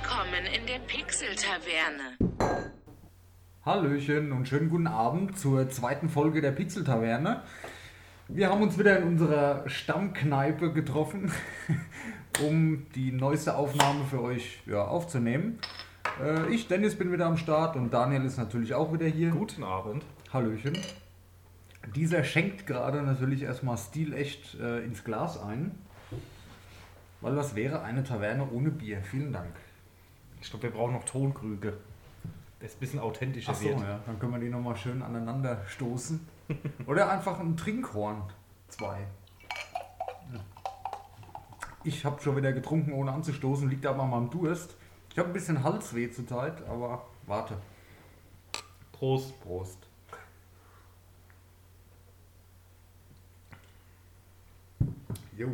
Willkommen in der Pixel-Taverne. Hallöchen und schönen guten Abend zur zweiten Folge der Pixel Taverne. Wir haben uns wieder in unserer Stammkneipe getroffen, um die neueste Aufnahme für euch ja, aufzunehmen. Äh, ich, Dennis, bin wieder am Start und Daniel ist natürlich auch wieder hier. Guten Abend. Hallöchen. Dieser schenkt gerade natürlich erstmal stilecht äh, ins Glas ein. Weil was wäre eine Taverne ohne Bier? Vielen Dank. Ich glaube, wir brauchen noch Tonkrüge. Das ein bisschen authentischer Ach so, wird. ja. Dann können wir die nochmal schön aneinander stoßen. Oder einfach ein Trinkhorn. Zwei. Ja. Ich habe schon wieder getrunken, ohne anzustoßen. Liegt aber an meinem Durst. Ich habe ein bisschen Halsweh zurzeit, aber warte. Prost. Prost. Jo.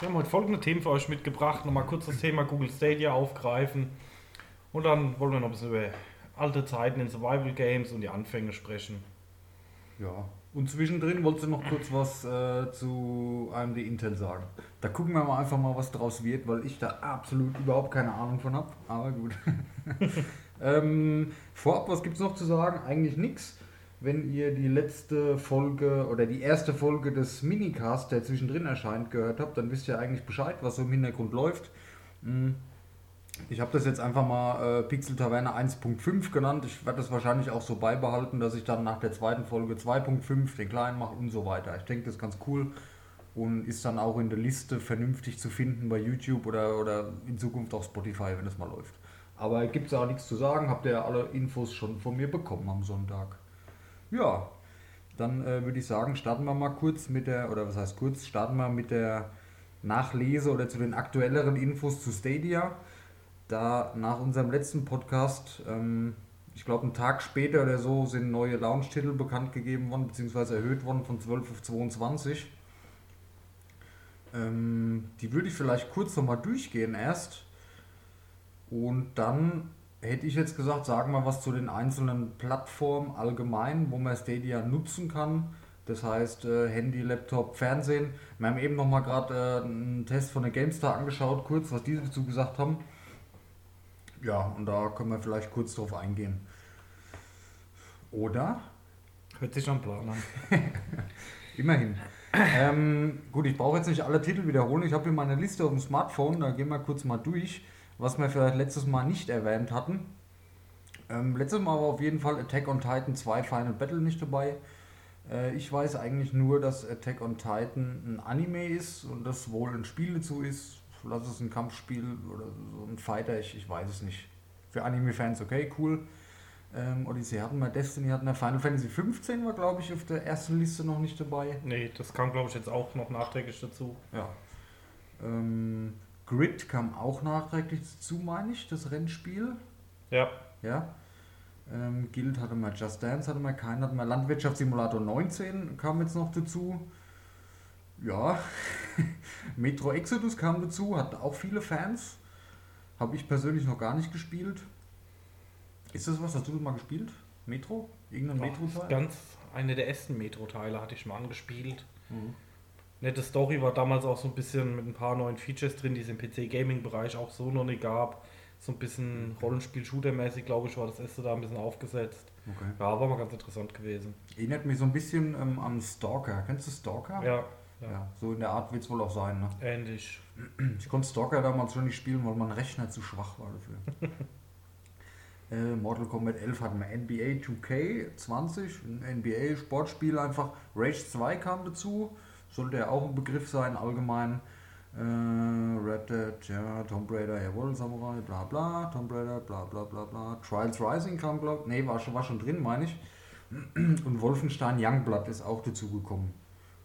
Wir haben heute folgende Themen für euch mitgebracht. Nochmal kurz das Thema Google Stadia aufgreifen. Und dann wollen wir noch ein bisschen über alte Zeiten in Survival Games und die Anfänge sprechen. Ja. Und zwischendrin wolltest du noch kurz was äh, zu AMD Intel sagen. Da gucken wir mal einfach mal, was draus wird, weil ich da absolut überhaupt keine Ahnung von habe. Aber gut. ähm, vorab, was gibt es noch zu sagen? Eigentlich nichts. Wenn ihr die letzte Folge oder die erste Folge des Minicast, der zwischendrin erscheint, gehört habt, dann wisst ihr eigentlich Bescheid, was so im Hintergrund läuft. Mm. Ich habe das jetzt einfach mal äh, Pixel Taverne 1.5 genannt. Ich werde das wahrscheinlich auch so beibehalten, dass ich dann nach der zweiten Folge 2.5 den kleinen mache und so weiter. Ich denke, das ist ganz cool und ist dann auch in der Liste vernünftig zu finden bei YouTube oder, oder in Zukunft auf Spotify, wenn es mal läuft. Aber gibt es auch nichts zu sagen, habt ihr alle Infos schon von mir bekommen am Sonntag. Ja, dann äh, würde ich sagen, starten wir mal kurz mit der, oder was heißt kurz, starten wir mit der Nachlese oder zu den aktuelleren Infos zu Stadia da nach unserem letzten Podcast, ähm, ich glaube einen Tag später oder so, sind neue Launch-Titel bekannt gegeben worden, beziehungsweise erhöht worden von 12 auf 22. Ähm, die würde ich vielleicht kurz nochmal durchgehen erst. Und dann hätte ich jetzt gesagt, sagen wir was zu den einzelnen Plattformen allgemein, wo man Stadia nutzen kann. Das heißt äh, Handy, Laptop, Fernsehen. Wir haben eben nochmal gerade äh, einen Test von der GameStar angeschaut, kurz, was die dazu gesagt haben. Ja, und da können wir vielleicht kurz drauf eingehen. Oder? Hört sich schon Plan an. Immerhin. ähm, gut, ich brauche jetzt nicht alle Titel wiederholen. Ich habe hier meine Liste auf dem Smartphone, da gehen wir kurz mal durch, was wir vielleicht letztes Mal nicht erwähnt hatten. Ähm, letztes Mal war auf jeden Fall Attack on Titan 2 Final Battle nicht dabei. Äh, ich weiß eigentlich nur, dass Attack on Titan ein Anime ist und das wohl ein Spiel dazu ist. Lass es ein Kampfspiel oder so ein Fighter, ich, ich weiß es nicht. Für Anime-Fans okay, cool. Ähm, Odyssey hatten wir, Destiny hatten wir, Final Fantasy 15 war glaube ich auf der ersten Liste noch nicht dabei. Nee, das kam glaube ich jetzt auch noch nachträglich dazu. Ja. Ähm, Grid kam auch nachträglich dazu, meine ich, das Rennspiel. Ja. Ja. Ähm, Guild hatte mal Just Dance, hatte mal keinen, hatten wir Landwirtschaftssimulator 19 kam jetzt noch dazu. Ja, Metro Exodus kam dazu, hat auch viele Fans. Habe ich persönlich noch gar nicht gespielt. Ist das was? Hast du das mal gespielt? Metro? Irgendein Metro-Teil? Ganz eine der ersten Metro-Teile hatte ich mal angespielt. Mhm. Nette Story war damals auch so ein bisschen mit ein paar neuen Features drin, die es im PC-Gaming-Bereich auch so noch nicht gab. So ein bisschen Rollenspiel-Shooter-mäßig, glaube ich, war das erste da ein bisschen aufgesetzt. Okay. Ja, war mal ganz interessant gewesen. Erinnert mich so ein bisschen ähm, an Stalker. Kennst du Stalker? Ja, Ja, ja. so in der Art wird es wohl auch sein. Ne? ähnlich. Ich konnte Stalker damals schon nicht spielen, weil mein Rechner zu schwach war dafür. äh, Mortal Kombat 11 hatten wir NBA 2K 20, ein NBA Sportspiel einfach. Rage 2 kam dazu, sollte ja auch ein Begriff sein allgemein. Äh, Red Dead, ja, Tomb Raider, jawohl, Samurai, bla bla, Tomb Raider, bla bla bla bla. Trials Rising kam, glaub nee, war schon, war schon drin, meine ich. Und Wolfenstein Youngblood ist auch dazu gekommen.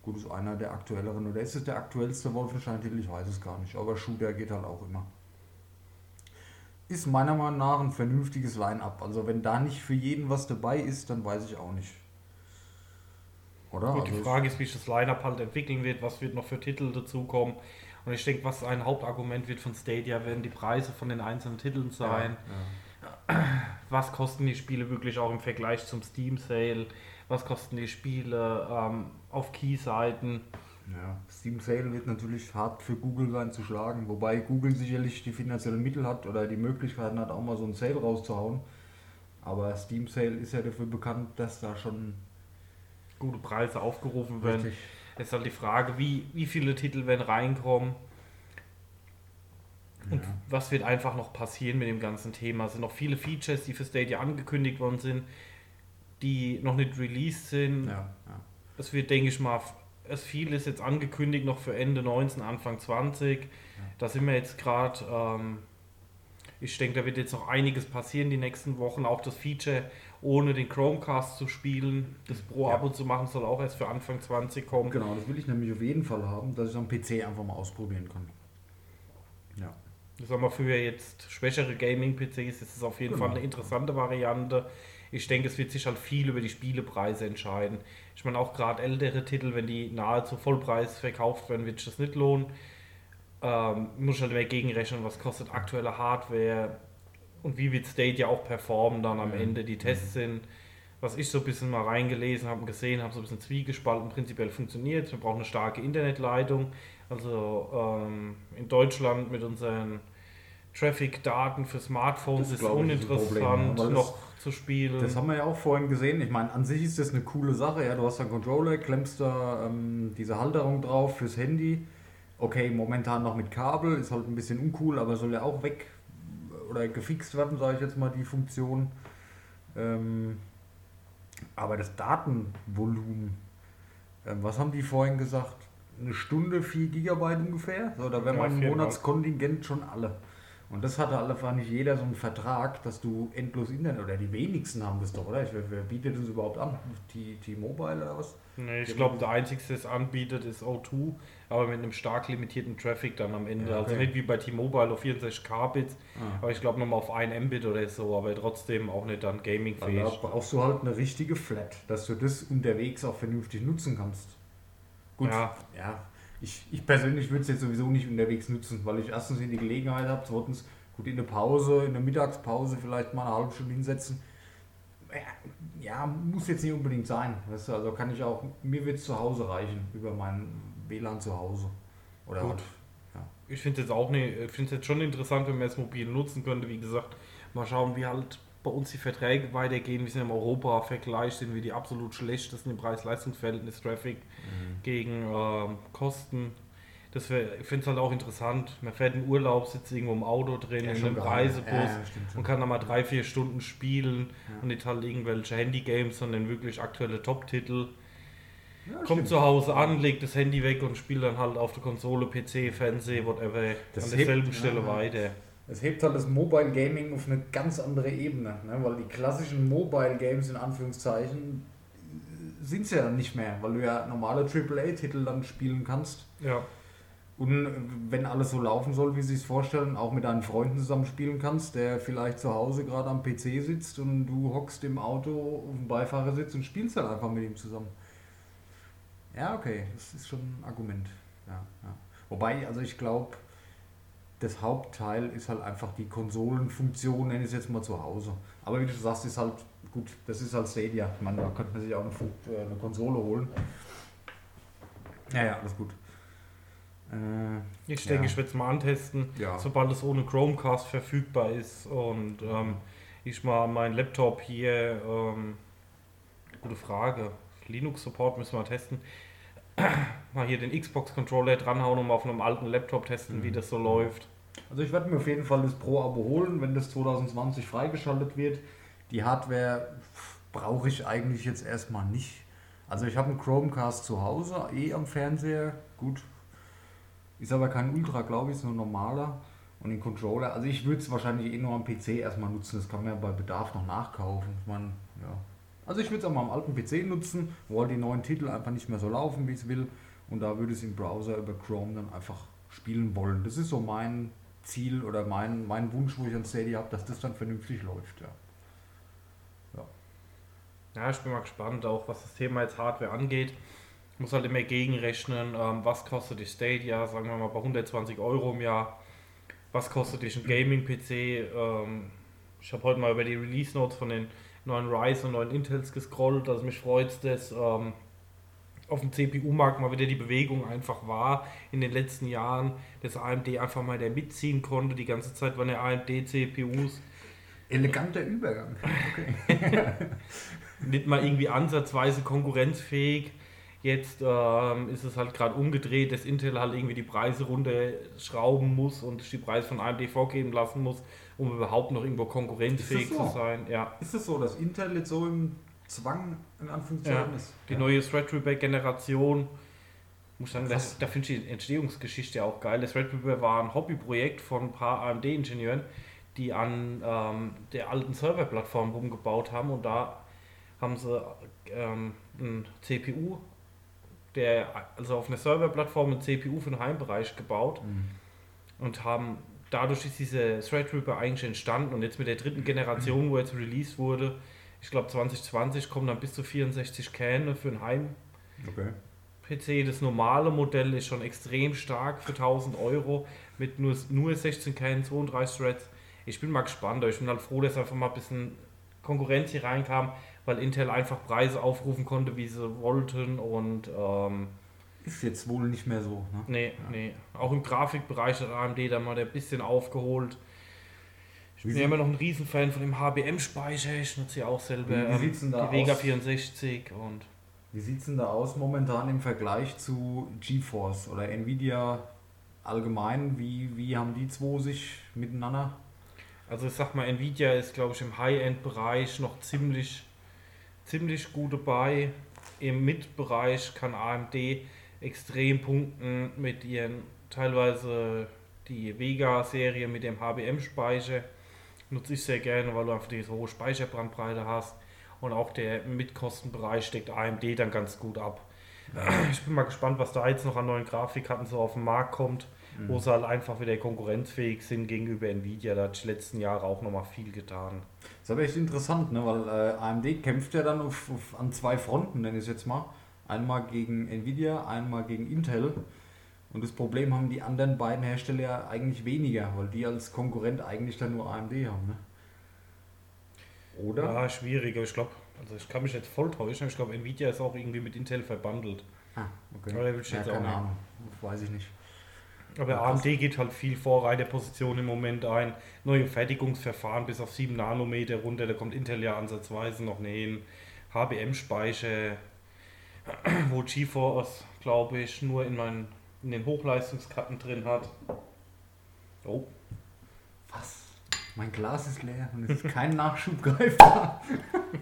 Gut, ist einer der aktuelleren, oder ist es der aktuellste Wolfenstein-Titel? Ich weiß es gar nicht, aber Shooter geht halt auch immer. Ist meiner Meinung nach ein vernünftiges Line-Up. Also wenn da nicht für jeden was dabei ist, dann weiß ich auch nicht. Oder? Gut, die Also Frage ist, wie sich das Line-Up halt entwickeln wird, was wird noch für Titel dazukommen. Und ich denke, was ein Hauptargument wird von Stadia, werden die Preise von den einzelnen Titeln sein. Ja, Was kosten die Spiele wirklich auch im Vergleich zum Steam Sale? Was kosten die Spiele ähm, auf Key-Seiten? Ja, Steam Sale wird natürlich hart für Google sein zu schlagen, wobei Google sicherlich die finanziellen Mittel hat oder die Möglichkeiten hat, auch mal so einen Sale rauszuhauen. Aber Steam Sale ist ja dafür bekannt, dass da schon Gute Preise aufgerufen werden. richtig. Es ist halt die Frage, wie, wie viele Titel werden reinkommen und Ja. was wird einfach noch passieren mit dem ganzen Thema. Es sind noch viele Features, die für Stadia angekündigt worden sind, die noch nicht released sind. Ja, ja. Es wird, denke ich mal, es viel ist jetzt angekündigt noch für Ende 19, Anfang 20. Da sind wir jetzt gerade. Ähm, ich denke, da wird jetzt noch einiges passieren die nächsten Wochen. Auch das Feature, ohne den Chromecast zu spielen, das Pro-Abo Ja. zu machen, soll auch erst für Anfang 20 kommen. Genau, das will ich nämlich auf jeden Fall haben, dass ich am PC einfach mal ausprobieren kann. Ja. Sagen wir für jetzt schwächere Gaming-PCs ist es auf jeden Genau. Fall eine interessante Variante. Ich denke, es wird sich halt viel über die Spielepreise entscheiden. Ich meine, auch gerade ältere Titel, wenn die nahezu Vollpreis verkauft werden, wird sich das nicht lohnen. Ähm, muss ich halt mehr gegenrechnen, was kostet aktuelle Hardware und wie wird Stadia auch performen dann am Mhm. Ende. Die Tests sind, was ich so ein bisschen mal reingelesen habe und gesehen habe, so ein bisschen zwiegespalten. Prinzipiell funktioniert. Wir brauchen eine starke Internetleitung. Also ähm, in Deutschland mit unseren Traffic-Daten für Smartphones Das ist ist uninteressant ja, weil noch zu spielen. Das haben wir ja auch vorhin gesehen. Ich meine, an sich ist das eine coole Sache. Ja, du hast einen Controller, klemmst da ähm, diese Halterung drauf fürs Handy. Okay, momentan noch mit Kabel, ist halt ein bisschen uncool, aber soll ja auch weg oder gefixt werden, sage ich jetzt mal, die Funktion. Ähm, aber das Datenvolumen, ähm, was haben die vorhin gesagt? Eine Stunde 4 Gigabyte ungefähr? So, da wäre Ja, mein. Monatskontingent schon alle. Und das hatte einfach nicht jeder so einen Vertrag, dass du endlos Internet, oder die wenigsten haben das doch, oder? Ich, wer, wer bietet das überhaupt an? T-Mobile oder was? Nee, ich glaube, der einzige, der es anbietet, ist O2, aber mit einem stark limitierten Traffic dann am Ende. Ja, Also okay. nicht wie bei T-Mobile auf 64 Kbits, Ah. aber ich glaube nochmal auf 1 Mbit oder so, aber trotzdem auch nicht dann Also gaming-fähig. da brauchst du halt eine richtige Flat, dass du das unterwegs auch vernünftig nutzen kannst. Gut, Ja. ja. Ich, ich persönlich würde es jetzt sowieso nicht unterwegs nutzen, weil ich erstens nicht die Gelegenheit habe, zweitens gut in der Pause, in der Mittagspause vielleicht mal eine halbe Stunde hinsetzen. Ja, Ja, muss jetzt nicht unbedingt sein. Weißt du, also kann ich auch, mir wird es zu Hause reichen, über mein WLAN zu Hause. Oder Gut. halt, Ich finde es jetzt auch finde es jetzt schon interessant, wenn man es mobil nutzen könnte. Wie gesagt, mal schauen, wie halt bei uns die Verträge weitergehen. Wir sind im Europa-Vergleich, sind wir die absolut schlechtesten im Preis-Leistungs-Verhältnis Traffic gegen ähm, Kosten. Das wär, ich finde es halt auch interessant. Man fährt in Urlaub, sitzt irgendwo im Auto drin, Ja, in einem. Reisebus Ja, und kann dann mal drei, vier Stunden spielen Ja. und nicht halt irgendwelche Handy-Games, sondern wirklich aktuelle Top-Titel. Ja, Kommt zu Hause an, legt das Handy weg und spielt dann halt auf der Konsole, PC, Fernseh, whatever, Das an derselben hebt- Stelle weiter. Es hebt halt das Mobile Gaming auf eine ganz andere Ebene, ne? weil die klassischen Mobile Games in Anführungszeichen sind es ja dann nicht mehr, weil du ja normale AAA-Titel dann spielen kannst. Ja. Und wenn alles so laufen soll, wie sie es vorstellen, auch mit deinen Freunden zusammen spielen kannst, der vielleicht zu Hause gerade am PC sitzt und du hockst im Auto auf dem Beifahrersitz und spielst dann einfach mit ihm zusammen. Ja, okay, das ist schon ein Argument. Ja, ja. Wobei, also ich glaube, das Hauptteil ist halt einfach die Konsolenfunktion, nenne ich es jetzt mal zu Hause. Aber wie du sagst, ist halt gut, das ist halt Stadia. Ich meine, da könnte man sich auch eine, äh, eine Konsole holen. Ja, ja, alles gut. Äh, Ich Ja. denke, ich werde es mal antesten, Ja. sobald es ohne Chromecast verfügbar ist und ähm, ich mal meinen Laptop hier, ähm, gute Frage, Linux-Support müssen wir testen, mal hier den Xbox-Controller dranhauen und mal auf einem alten Laptop testen, Mhm. wie das so läuft. Also ich werde mir auf jeden Fall das Pro-Abo holen, wenn das 2020 freigeschaltet wird. Die Hardware brauche ich eigentlich jetzt erstmal nicht. Also ich habe einen Chromecast zu Hause, eh am Fernseher, gut. Ist aber kein Ultra, glaube ich, ist nur normaler. Und den Controller, also ich würde es wahrscheinlich eh nur am PC erstmal nutzen, das kann man ja bei Bedarf noch nachkaufen. Ich meine, ja. Also ich würde es mal am alten PC nutzen, wo halt die neuen Titel einfach nicht mehr so laufen, wie ich es will. Und da würde ich es im Browser über Chrome dann einfach spielen wollen. Das ist so mein Ziel oder mein, mein Wunsch, wo ich an Stadia habe, dass das dann vernünftig läuft. Ja. Ja, ich bin mal gespannt, auch was das Thema jetzt Hardware angeht. Ich muss halt immer gegenrechnen, ähm, was kostet die Stadia, sagen wir mal bei 120 Euro im Jahr. Was kostet dich ein Gaming-PC? Ähm, ich habe heute mal über die Release-Notes von den neuen Ryzen und neuen Intels gescrollt, also mich freut es, ähm, auf dem CPU-Markt mal wieder die Bewegung einfach war in den letzten Jahren, dass AMD einfach mal der mitziehen konnte. Die ganze Zeit waren ja AMD-CPUs. Eleganter Übergang. Okay. Nicht mal irgendwie ansatzweise konkurrenzfähig. Jetzt ähm, ist es halt gerade umgedreht, dass Intel halt irgendwie die Preise runterschrauben muss und die Preise von AMD vorgeben lassen muss, um überhaupt noch irgendwo konkurrenzfähig das so? zu sein. Ja. Ist es so, dass Intel jetzt so im Zwang in Anführungszeichen Ja, ist? Die neue Threadripper-Generation, muss sagen, Krass. da, da finde ich die Entstehungsgeschichte auch geil. Das Threadripper war ein Hobbyprojekt von ein paar AMD-Ingenieuren, die an ähm, der alten Serverplattform rumgebaut haben und da haben sie ähm, ein CPU, der, also auf einer Serverplattform ein CPU für den Heimbereich gebaut Mhm. und haben dadurch ist diese Threadripper eigentlich entstanden und jetzt mit der dritten Generation, wo jetzt released wurde, ich glaube 2020 kommen dann bis zu 64 Kerne für ein Heim-PC. Okay. Das normale Modell ist schon extrem stark für 1000 Euro mit nur, nur 16 Kernen, 32 Threads. Ich bin mal gespannt, aber ich bin halt froh, dass einfach mal ein bisschen Konkurrenz hier reinkam, weil Intel einfach Preise aufrufen konnte, wie sie wollten und ähm, Ist jetzt wohl nicht mehr so. Ne? Nee, nee. Auch im Grafikbereich hat AMD da mal ein bisschen aufgeholt. Ich bin ja immer noch ein Riesenfan von dem HBM-Speicher. Ich nutze ja auch selber Wie- wie ähm, sieht's denn da die Vega aus? 64 und Wie sieht es denn da aus momentan im Vergleich zu GeForce oder Nvidia allgemein? Wie, wie haben die zwei sich miteinander? also ich sag mal, Nvidia ist glaube ich im High-End-Bereich noch ziemlich, ziemlich gut dabei. Im Mid-Bereich kann AMD extrem punkten mit ihren teilweise die Vega-Serie mit dem HBM-Speicher. Nutze ich sehr gerne, weil du einfach diese hohe Speicherbrandbreite hast. Und auch der Mitkostenbereich steckt AMD dann ganz gut ab. Ich bin mal gespannt, was da jetzt noch an neuen Grafikkarten so auf den Markt kommt, wo sie halt einfach wieder konkurrenzfähig sind gegenüber Nvidia. Da hat die letzten Jahre auch nochmal viel getan. Das ist aber echt interessant, ne? weil äh, AMD kämpft ja dann auf, auf, an zwei Fronten, nenne ich es jetzt mal. Einmal gegen Nvidia, einmal gegen Intel. Und das Problem haben die anderen beiden Hersteller ja eigentlich weniger, weil die als Konkurrent eigentlich dann nur AMD haben. Ne? Oder? Ja, schwierig, aber ich glaube, also ich kann mich jetzt voll täuschen, aber ich glaube, Nvidia ist auch irgendwie mit Intel verbandelt. Ah, okay. Aber will ich ja, jetzt auch keine nicht. Ahnung. Weiß ich nicht. Aber Ja. AMD geht halt viel Vorreiterposition im Moment ein. Neue Fertigungsverfahren bis auf 7 Nanometer runter, da kommt Intel ja ansatzweise noch hin. HBM-Speicher, wo GeForce, glaube ich, nur in, meinen, in den Hochleistungskarten drin hat. Oh, Was? Mein Glas ist leer und es ist kein Nachschub greifbar.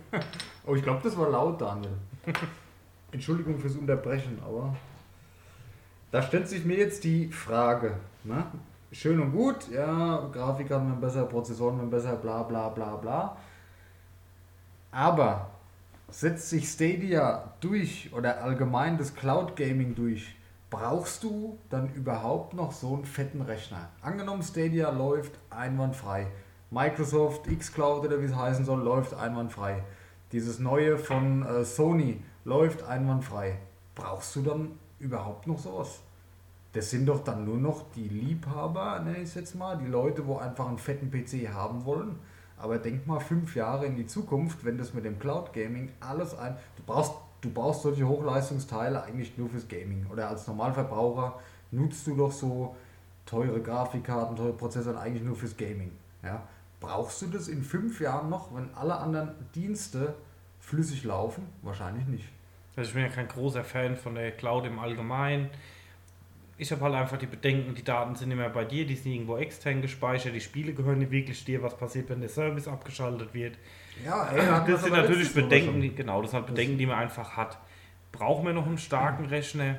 oh, ich glaube, das war laut, Daniel. Entschuldigung fürs Unterbrechen, aber da stellt sich mir jetzt die Frage. Ne? Schön und gut, ja, Grafikkarten werden besser, Prozessoren werden besser, bla bla bla bla. Aber setzt sich Stadia durch oder allgemein das Cloud Gaming durch, brauchst du dann überhaupt noch so einen fetten Rechner? Angenommen, Stadia läuft einwandfrei. Microsoft xCloud oder wie es heißen soll, läuft einwandfrei. Dieses neue von äh, Sony läuft einwandfrei. Brauchst du dann überhaupt noch sowas? Das sind doch dann nur noch die Liebhaber, nenne ich es jetzt mal, die Leute, wo einfach einen fetten PC haben wollen. Aber denk mal fünf Jahre in die Zukunft, wenn das mit dem Cloud Gaming alles ein. Du brauchst, du brauchst solche Hochleistungsteile eigentlich nur fürs Gaming. Oder als Normalverbraucher nutzt du doch so teure Grafikkarten, teure Prozessoren eigentlich nur fürs Gaming. Ja? Brauchst du das in fünf Jahren noch, wenn alle anderen Dienste flüssig laufen? Wahrscheinlich nicht. Also ich bin ja kein großer Fan von der Cloud im Allgemeinen. Ich habe halt einfach die Bedenken, die Daten sind immer bei dir, die sind irgendwo extern gespeichert, die Spiele gehören nicht wirklich dir, was passiert, wenn der Service abgeschaltet wird. Ja, ey, wir's Das sind natürlich Bedenken, die, genau, das sind halt Bedenken, die man einfach hat. Brauchen wir noch einen starken Rechner?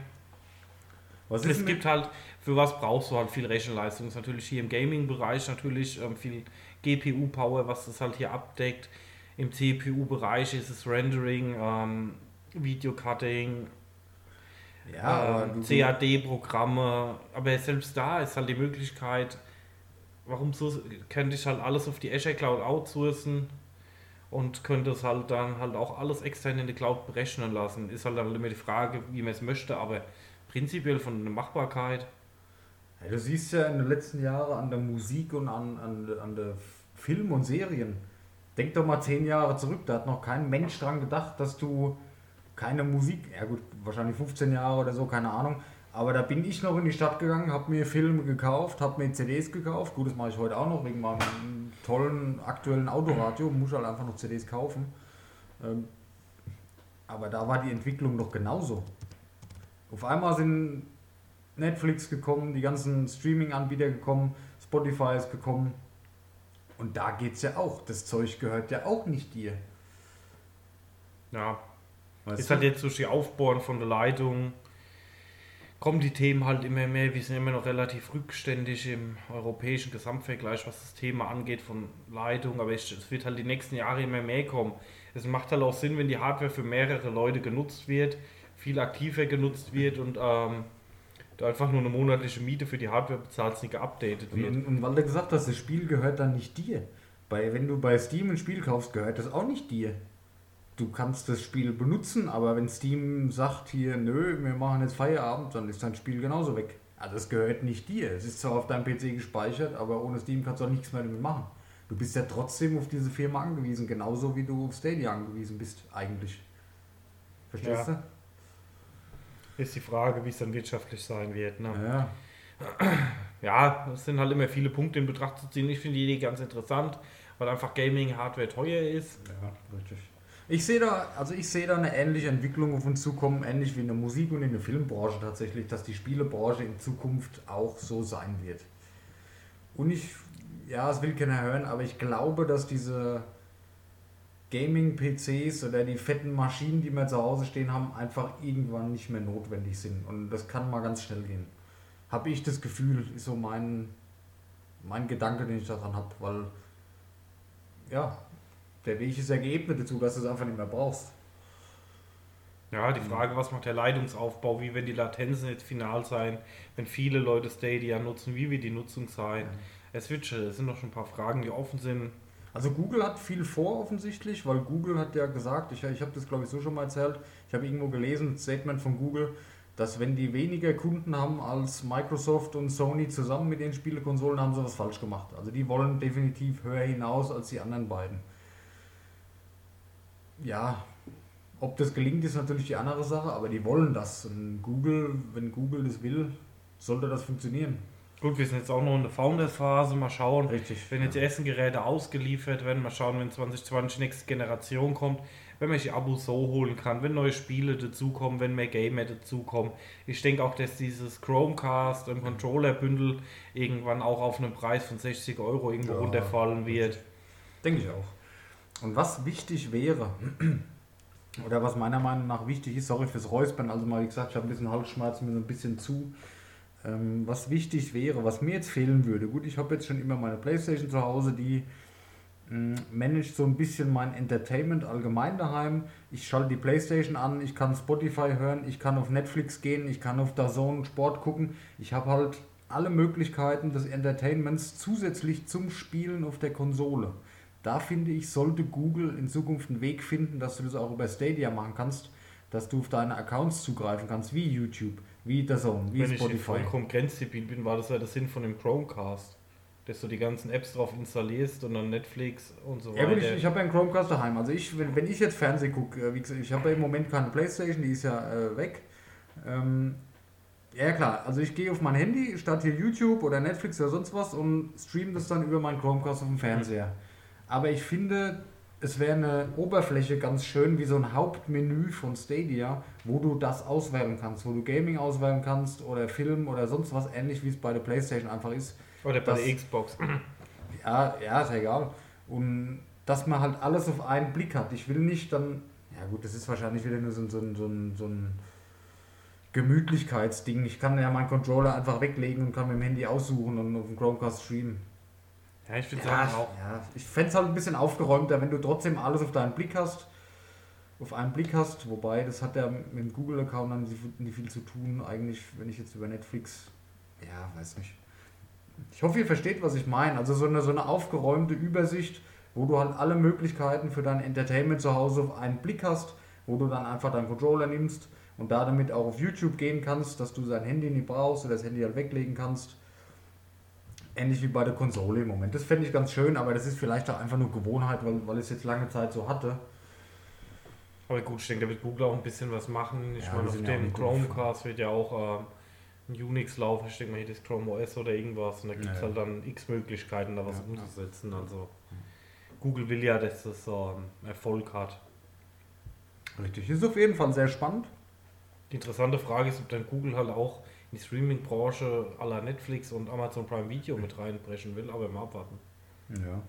Was Es gibt halt, für was brauchst du halt viel Rechenleistung? Das ist natürlich hier im Gaming-Bereich natürlich ähm, viel GPU-Power, was das halt hier abdeckt. Im CPU-Bereich ist es Rendering, ähm, Video-Cutting, ja, ähm, CAD-Programme, aber selbst da ist halt die Möglichkeit, warum so, könnte ich halt alles auf die Azure Cloud outsourcen und könnte es halt dann halt auch alles extern in die Cloud berechnen lassen. Ist halt dann immer die Frage, wie man es möchte, aber prinzipiell von der Machbarkeit. Ja, du siehst ja in den letzten Jahren an der Musik und an, an, an der Film und Serien. Denk doch mal zehn Jahre zurück, da hat noch kein Mensch dran gedacht, dass du keine Musik, ja gut, wahrscheinlich 15 Jahre oder so, keine Ahnung. Aber da bin ich noch in die Stadt gegangen, habe mir Filme gekauft, habe mir CDs gekauft. Gut, das mache ich heute auch noch wegen meinem tollen aktuellen Autoradio. Muss halt einfach noch CDs kaufen. Ähm, aber da war die Entwicklung doch genauso. Auf einmal sind Netflix gekommen, die ganzen Streaming-Anbieter gekommen, Spotify ist gekommen. Und da geht es ja auch. Das Zeug gehört ja auch nicht dir. Ja. Weißt Ist halt jetzt durch die Aufbohren von der Leitung, kommen die Themen halt immer mehr. Wir sind immer noch relativ rückständig im europäischen Gesamtvergleich, was das Thema angeht von Leitung. Aber es es wird halt die nächsten Jahre immer mehr kommen. Es macht halt auch Sinn, wenn die Hardware für mehrere Leute genutzt wird, viel aktiver genutzt wird und ähm, du einfach nur eine monatliche Miete für die Hardware bezahlst, die geupdatet wird. und, und weil du gesagt hast, das Spiel gehört dann nicht dir. Bei, wenn du bei Steam ein Spiel kaufst, gehört das auch nicht dir. Du kannst das Spiel benutzen, aber wenn Steam sagt hier, nö, wir machen jetzt Feierabend, dann ist dein Spiel genauso weg. Also es gehört nicht dir. Es ist zwar auf deinem PC gespeichert, aber ohne Steam kannst du auch nichts mehr damit machen. Du bist ja trotzdem auf diese Firma angewiesen, genauso wie du auf Stadia angewiesen bist, eigentlich. Verstehst Ja. Ist die Frage, wie es dann wirtschaftlich sein wird. Ne? du? Ja. Ja, es sind halt immer viele Punkte in Betracht zu ziehen. Ich finde die Idee ganz interessant, weil einfach Gaming-Hardware teuer ist. Ja, richtig. Ich sehe da, also ich sehe da eine ähnliche Entwicklung auf uns zukommen, ähnlich wie in der Musik und in der Filmbranche tatsächlich, dass die Spielebranche in Zukunft auch so sein wird. Und ich, ja, es will keiner hören, aber ich glaube, dass diese Gaming-PCs oder die fetten Maschinen, die wir zu Hause stehen haben, einfach irgendwann nicht mehr notwendig sind. Und das kann mal ganz schnell gehen. Habe ich das Gefühl, ist so mein, mein Gedanke, den ich daran habe, weil ja, der Weg ist ja geebnet dazu, dass du es einfach nicht mehr brauchst. Ja, die Frage, was macht der Leitungsaufbau, wie werden die Latenzen jetzt final sein, wenn viele Leute Stadia nutzen, wie wird die Nutzung sein? Es wird schon, es sind noch schon ein paar Fragen, die offen sind. Also Google hat viel vor offensichtlich, weil Google hat ja gesagt, ich, ich habe das glaube ich so schon mal erzählt, ich habe irgendwo gelesen, ein Statement von Google, dass wenn die weniger Kunden haben als Microsoft und Sony zusammen mit den Spielekonsolen, haben sie was falsch gemacht. Also die wollen definitiv höher hinaus als die anderen beiden. Ja, ob das gelingt, ist natürlich die andere Sache, aber die wollen das. Und Google, wenn Google das will, sollte das funktionieren. Gut, wir sind jetzt auch noch in der Founders-Phase, mal schauen. Richtig. Wenn jetzt die ersten Geräte ausgeliefert werden, mal schauen, wenn 2020 die nächste Generation kommt, wenn man sich Abos so holen kann, wenn neue Spiele dazukommen, wenn mehr Gamer dazukommen. Ich denke auch, dass dieses Chromecast und Controller-Bündel irgendwann auch auf einen Preis von 60 Euro irgendwo Ja, runterfallen wird. Denke ich auch. Und was wichtig wäre, oder was meiner Meinung nach wichtig ist, sorry fürs Räuspern, also mal wie gesagt, ich habe ein bisschen Halsschmerzen, mir so ein bisschen zu. Ähm, was wichtig wäre, was mir jetzt fehlen würde, gut, ich habe jetzt schon immer meine Playstation zu Hause, die mh, managt so ein bisschen mein Entertainment allgemein daheim. Ich schalte die Playstation an, ich kann Spotify hören, ich kann auf Netflix gehen, ich kann auf DAZN Sport gucken. Ich habe halt alle Möglichkeiten des Entertainments zusätzlich zum Spielen auf der Konsole. Da finde ich, sollte Google in Zukunft einen Weg finden, dass du das auch über Stadia machen kannst, dass du auf deine Accounts zugreifen kannst, wie YouTube, wie DAZN, wie Wenn ich Spotify. vollkommen grenzdebil bin, war das ja der Sinn von dem Chromecast. Dass du die ganzen Apps drauf installierst und dann Netflix und so Ja gut, ich, weiter. ich habe ja einen Chromecast daheim. Also ich, wenn, wenn ich jetzt Fernsehen gucke, äh, wie gesagt, ich habe ja im Moment keine Playstation, die ist ja äh, weg. Ähm, ja klar, also ich gehe auf mein Handy, statt hier YouTube oder Netflix oder sonst was und streame das dann über meinen Chromecast auf dem Fernseher. Aber ich finde, es wäre eine Oberfläche ganz schön wie so ein Hauptmenü von Stadia, wo du das auswählen kannst, wo du Gaming auswählen kannst oder Film oder sonst was, ähnlich wie es bei der Playstation einfach ist. Oder bei das- der Xbox. Ja, ja, ist ja egal. Und dass man halt alles auf einen Blick hat. Ich will nicht dann, ja gut, das ist wahrscheinlich wieder nur so, ein- so, so, ein- so ein Gemütlichkeitsding. Ich kann ja meinen Controller einfach weglegen und kann mit dem Handy aussuchen und auf dem Chromecast streamen. Ja, ich würde Ja, sagen auch. ja, ich fände es halt ein bisschen aufgeräumter, wenn du trotzdem alles auf deinen Blick hast. Auf einen Blick hast, wobei das hat ja mit dem Google-Account dann nicht- nicht viel zu tun, eigentlich, wenn ich jetzt über Netflix, ja, weiß nicht. Ich hoffe, ihr versteht, was ich meine. Also so eine, so eine aufgeräumte Übersicht, wo du halt alle Möglichkeiten für dein Entertainment zu Hause auf einen Blick hast, wo du dann einfach deinen Controller nimmst und da damit auch auf YouTube gehen kannst, dass du dein Handy nicht brauchst oder das Handy halt weglegen kannst. Ähnlich wie bei der Konsole im Moment. Das fände ich ganz schön, aber das ist vielleicht auch einfach nur Gewohnheit, weil, weil ich es jetzt lange Zeit so hatte. Aber gut, ich denke, da wird Google auch ein bisschen was machen. Ich Ja, meine, auf dem Chromecast wird ja auch ähm, ein Unix laufen. Ich denke mal, hier das Chrome OS oder irgendwas. Und da gibt es Ja. halt dann x Möglichkeiten, da was Ja, umzusetzen. Also Google will ja, dass das ähm, Erfolg hat. Richtig. Ist auf jeden Fall sehr spannend. Die interessante Frage ist, ob dann Google halt auch die Streaming-Branche aller Netflix und Amazon Prime Video mit reinbrechen will, aber mal abwarten. Ja.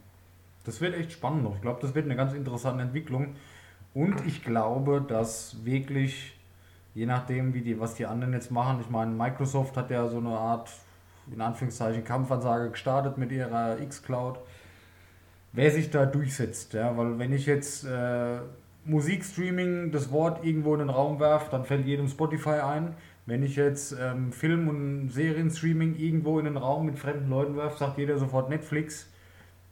Das wird echt spannend noch. Ich glaube, das wird eine ganz interessante Entwicklung. Und ich glaube, dass wirklich, je nachdem, wie die, was die anderen jetzt machen, ich meine, Microsoft hat ja so eine Art, in Anführungszeichen, Kampfansage gestartet mit ihrer X-Cloud. Wer sich da durchsetzt, ja, weil wenn ich jetzt äh, Musikstreaming das Wort irgendwo in den Raum werfe, dann fällt jedem Spotify ein. Wenn ich jetzt ähm, Film- und Serienstreaming irgendwo in den Raum mit fremden Leuten werfe, sagt jeder sofort Netflix.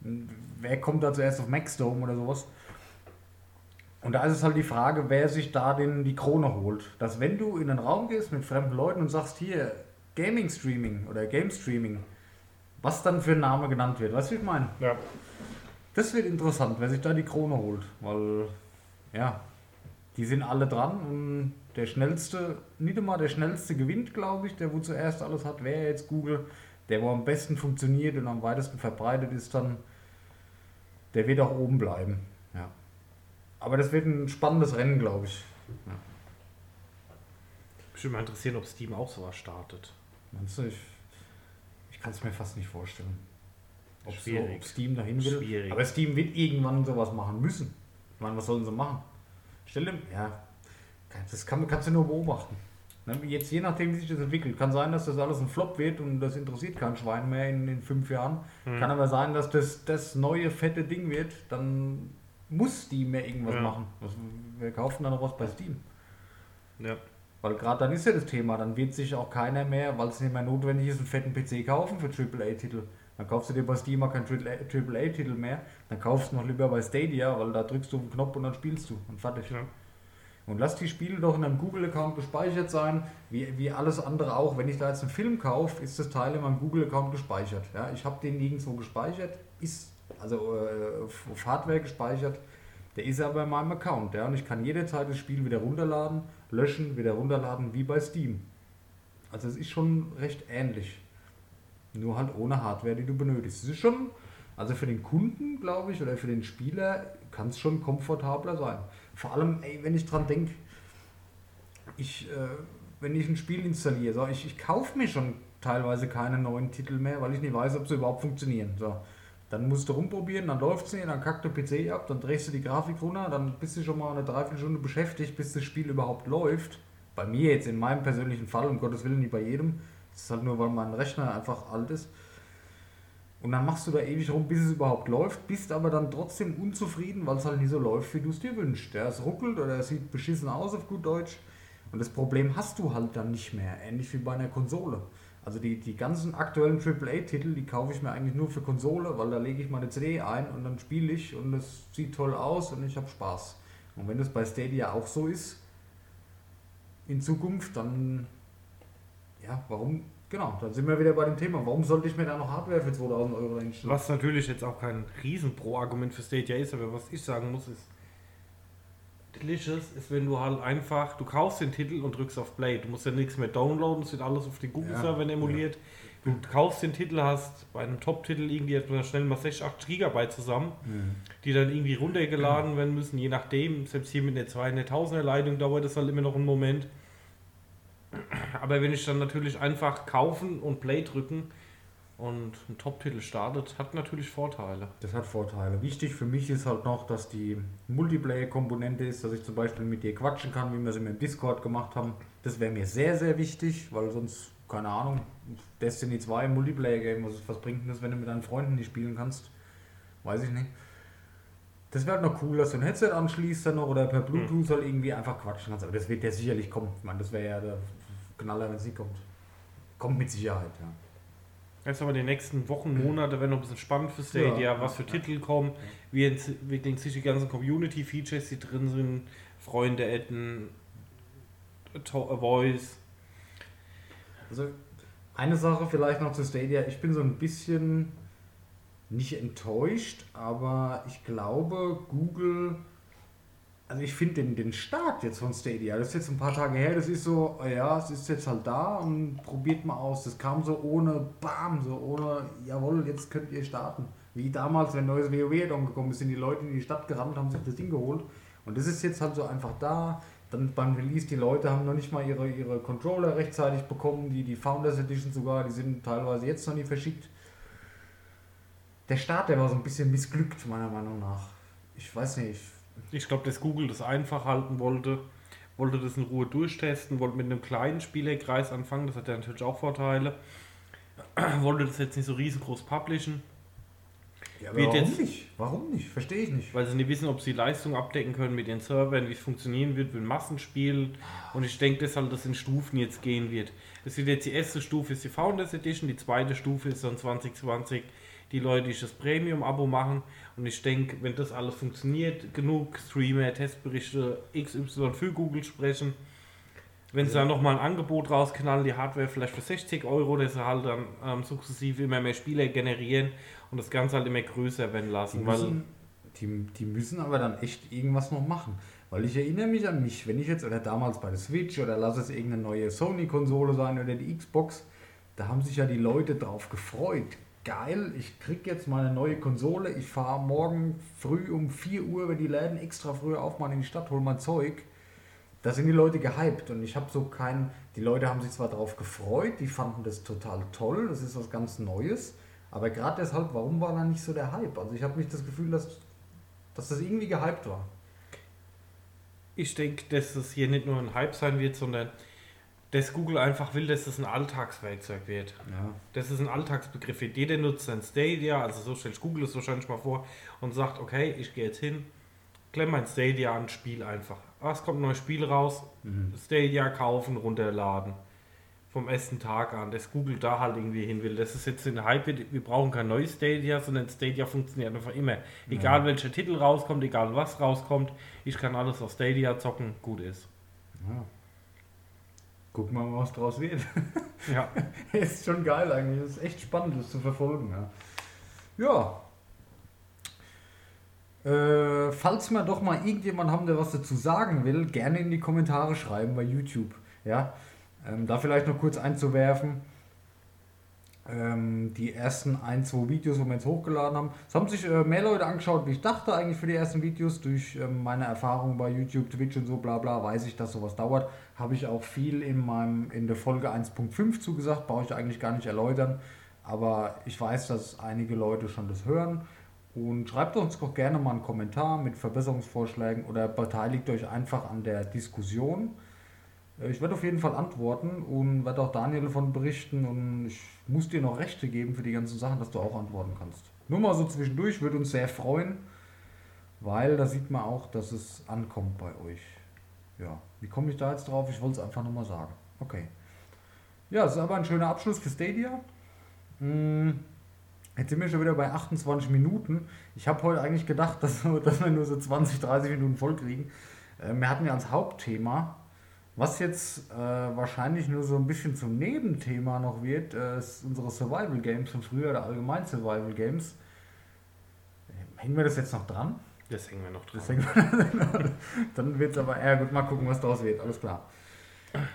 Wer kommt da zuerst auf Maxdome oder sowas? Und da ist es halt die Frage, wer sich da den, die Krone holt. Dass wenn du in den Raum gehst mit fremden Leuten und sagst, hier, Gaming Streaming oder Game Streaming, was dann für ein Name genannt wird. Weißt du, wie ich meine? Ja. Das wird interessant, wer sich da die Krone holt. Weil, ja, die sind alle dran und der schnellste, nicht immer der schnellste gewinnt, glaube ich, der wo zuerst alles hat, wäre jetzt Google. Der, wo am besten funktioniert und am weitesten verbreitet ist, dann, der wird auch oben bleiben. Ja. Aber das wird ein spannendes Rennen, glaube ich. Mich würde mal interessieren, ob Steam auch sowas startet. Meinst du, ich, ich kann es mir fast nicht vorstellen. Ob, so, ob Steam dahin will. Schwierig. Aber Steam wird irgendwann sowas machen müssen. Ich meine, was sollen sie machen? Stell dir, ja, das kann, kannst du nur beobachten. Ne, Jetzt je nachdem, wie sich das entwickelt. Kann sein, dass das alles ein Flop wird und das interessiert kein Schwein mehr in, in fünf Jahren. Hm. Kann aber sein, dass das das neue fette Ding wird. Dann muss Steam mehr irgendwas Ja. machen. Was, wir kaufen dann noch was bei Steam. Ja. Weil gerade dann ist ja das Thema, dann wird sich auch keiner mehr, weil es nicht mehr notwendig ist, einen fetten PC kaufen für AAA-Titel. Dann kaufst du dir bei Steam auch keinen AAA-Titel mehr, dann kaufst du noch lieber bei Stadia, weil da drückst du auf den Knopf und dann spielst du und fertig. Ja. Und lass die Spiele doch in einem Google-Account gespeichert sein, wie, wie alles andere auch. Wenn ich da jetzt einen Film kaufe, ist das Teil in meinem Google-Account gespeichert. Ja, ich habe den nirgendwo gespeichert, ist also äh, auf Hardware gespeichert. Der ist aber in meinem Account. Ja, und ich kann jederzeit das Spiel wieder runterladen, löschen, wieder runterladen, wie bei Steam. Also es ist schon recht ähnlich. Nur halt ohne Hardware, die du benötigst. Es ist schon, also für den Kunden, glaube ich, oder für den Spieler kann es schon komfortabler sein. Vor allem, ey, wenn ich dran denke, ich, äh, wenn ich ein Spiel installiere, so, ich, ich kaufe mir schon teilweise keine neuen Titel mehr, weil ich nicht weiß, ob sie überhaupt funktionieren. So. Dann musst du rumprobieren, dann läuft es nicht, dann kackt der PC ab, dann drehst du die Grafik runter, dann bist du schon mal eine Dreiviertelstunde beschäftigt, bis das Spiel überhaupt läuft. Bei mir jetzt in meinem persönlichen Fall, um Gottes Willen nicht bei jedem. Das ist halt nur, weil mein Rechner einfach alt ist. Und dann machst du da ewig rum, bis es überhaupt läuft, bist aber dann trotzdem unzufrieden, weil es halt nicht so läuft, wie du es dir wünschst. Ja, es ruckelt oder es sieht beschissen aus auf gut Deutsch. Und das Problem hast du halt dann nicht mehr, ähnlich wie bei einer Konsole. Also die, die ganzen aktuellen AAA-Titel, die kaufe ich mir eigentlich nur für Konsole, weil da lege ich meine CD ein und dann spiele ich und es sieht toll aus und ich habe Spaß. Und wenn das bei Stadia auch so ist, in Zukunft, dann ja, warum, genau, dann sind wir wieder bei dem Thema. Warum sollte ich mir da noch Hardware für 2000 Euro hinstellen? Was natürlich jetzt auch kein Riesen-Pro-Argument für Stadia ist, aber was ich sagen muss ist, Delicious ist, wenn du halt einfach, du kaufst den Titel und drückst auf Play. Du musst ja nichts mehr downloaden, es wird alles auf den Google-Servern Ja, emuliert. Du kaufst den Titel, hast bei einem Top-Titel irgendwie schnell mal 6, 8 Gigabyte zusammen, Mhm. die dann irgendwie runtergeladen werden müssen, je nachdem. Selbst hier mit einer 200.000er Leitung dauert das halt immer noch einen Moment. Aber wenn ich dann natürlich einfach kaufen und Play drücken und ein Top-Titel startet, hat natürlich Vorteile. Das hat Vorteile. Wichtig für mich ist halt noch, dass die Multiplayer-Komponente ist, dass ich zum Beispiel mit dir quatschen kann, wie wir es im Discord gemacht haben. Das wäre mir sehr, sehr wichtig, weil sonst, keine Ahnung, Destiny 2 im Multiplayer-Game, was, was bringt denn das, wenn du mit deinen Freunden nicht spielen kannst? Weiß ich nicht. Das wäre halt noch cool, dass du ein Headset anschließt dann noch oder per Bluetooth halt irgendwie einfach quatschen kannst. Aber das wird ja sicherlich kommen. Ich meine, das wäre ja der Knaller, wenn nicht kommt. Kommt mit Sicherheit, ja. Jetzt aber die nächsten Wochen, Monate werden noch ein bisschen spannend für Stadia, Ja. was für Titel kommen, wie entwickeln sich die ganzen Community-Features, die drin sind, Freunde adden, Voice. Also eine Sache vielleicht noch zu Stadia. Ich bin so ein bisschen nicht enttäuscht, aber ich glaube, Google also ich finde den, den Start jetzt von Stadia, das ist jetzt ein paar Tage her, das ist so, ja, es ist jetzt halt da und probiert mal aus. Das kam so ohne Bam, so ohne, jawohl, jetzt könnt ihr starten. Wie damals, wenn neues WoW dann gekommen ist, sind die Leute in die Stadt gerannt, haben sich das Ding geholt. Und das ist jetzt halt so einfach da. Dann beim Release, die Leute haben noch nicht mal ihre, ihre Controller rechtzeitig bekommen, die, die Founders Edition sogar, die sind teilweise jetzt noch nicht verschickt. Der Start, der war so ein bisschen missglückt, meiner Meinung nach. Ich weiß nicht, Ich glaube, dass Google das einfach halten wollte, wollte das in Ruhe durchtesten, wollte mit einem kleinen Spielerkreis anfangen, das hat ja natürlich auch Vorteile. wollte das jetzt nicht so riesengroß publishen, Ja, Wird warum jetzt- nicht? Warum nicht? Verstehe ich nicht. weil sie nicht wissen, ob sie Leistung abdecken können mit den Servern, wie es funktionieren wird mit Massenspielen. Und ich denke, dass halt das in Stufen jetzt gehen wird. Das wird jetzt die erste Stufe ist die Founders Edition, die zweite Stufe ist dann 2020 die Leute, die das Premium-Abo machen. Und ich denke, wenn das alles funktioniert, genug Streamer, Testberichte XY für Google sprechen, wenn sie dann nochmal ein Angebot rausknallen, die Hardware vielleicht für 60 Euro, dass sie halt dann ähm, sukzessive immer mehr Spieler generieren und das Ganze halt immer größer werden Die lassen. Weil müssen, die, die müssen aber dann echt irgendwas noch machen. Weil ich erinnere mich an mich, wenn ich jetzt, oder damals bei der Switch oder lass es irgendeine neue Sony-Konsole sein oder die Xbox, da haben sich ja die Leute drauf gefreut. Geil, ich krieg jetzt mal eine neue Konsole, ich fahre morgen früh um 4 Uhr, wenn die Läden extra früh aufmachen in die Stadt, hol mein Zeug. Da sind die Leute gehypt und ich habe so keinen. Die Leute haben sich zwar darauf gefreut, die fanden das total toll, das ist was ganz Neues, aber gerade deshalb, warum war da nicht so der Hype? Also ich habe nicht das Gefühl, dass, dass das irgendwie gehypt war. Ich denke, dass es hier nicht nur ein Hype sein wird, sondern dass Google einfach will, dass es ein Alltagswerkzeug wird. Ja. Das ist ein Alltagsbegriff. wird. Jeder nutzt sein Stadia, also so stellt Google es wahrscheinlich mal vor und sagt, okay, ich gehe jetzt hin, klemm mein Stadia an, spiel einfach. Ah, es kommt ein neues Spiel raus, Stadia kaufen, runterladen. Vom ersten Tag an, dass Google da halt irgendwie hin will. Das ist jetzt ein Hype, wir brauchen kein neues Stadia, sondern Stadia funktioniert einfach immer. Egal welcher Titel rauskommt, egal was rauskommt, ich kann alles auf Stadia zocken, gut ist. ja. Gucken wir mal, was draus wird. Ja. ist schon geil eigentlich. Das ist echt spannend, das zu verfolgen. Ja. ja. Äh, falls wir doch mal irgendjemand haben, der was dazu sagen will, gerne in die Kommentare schreiben bei YouTube. Ja. Ähm, da vielleicht noch kurz einzuwerfen. Ähm, die ersten ein, zwei Videos, wo wir jetzt hochgeladen haben. Es haben sich äh, mehr Leute angeschaut, wie ich dachte eigentlich für die ersten Videos. Durch ähm, meine Erfahrung bei YouTube, Twitch und so bla bla weiß ich, dass sowas dauert. Habe ich auch viel in meinem in der Folge 1.5 zugesagt, brauche ich eigentlich gar nicht erläutern. Aber ich weiß, dass einige Leute schon das hören. Und schreibt uns doch gerne mal einen Kommentar mit Verbesserungsvorschlägen oder beteiligt euch einfach an der Diskussion. Äh, Ich werde auf jeden Fall antworten und werde auch Daniel davon berichten und ich muss dir noch Rechte geben für die ganzen Sachen, dass du auch antworten kannst. Nur mal so zwischendurch, würde uns sehr freuen, weil da sieht man auch, dass es ankommt bei euch. Ja, wie komme ich da jetzt drauf? Ich wollte es einfach nochmal sagen. Okay. Ja, es ist aber ein schöner Abschluss für Stadia. Hm, Jetzt sind wir schon wieder bei 28 Minuten. Ich habe heute eigentlich gedacht, dass, wir- dass wir nur so 20, 30 Minuten voll kriegen. Äh, Wir hatten ja als Hauptthema, was jetzt äh, wahrscheinlich nur so ein bisschen zum Nebenthema noch wird, äh, ist unsere Survival Games von früher, oder allgemein Survival Games. Hängen wir das jetzt noch dran? Das hängen wir noch dran. Wir Dann wird es aber, ja gut, mal gucken, was daraus wird, alles klar.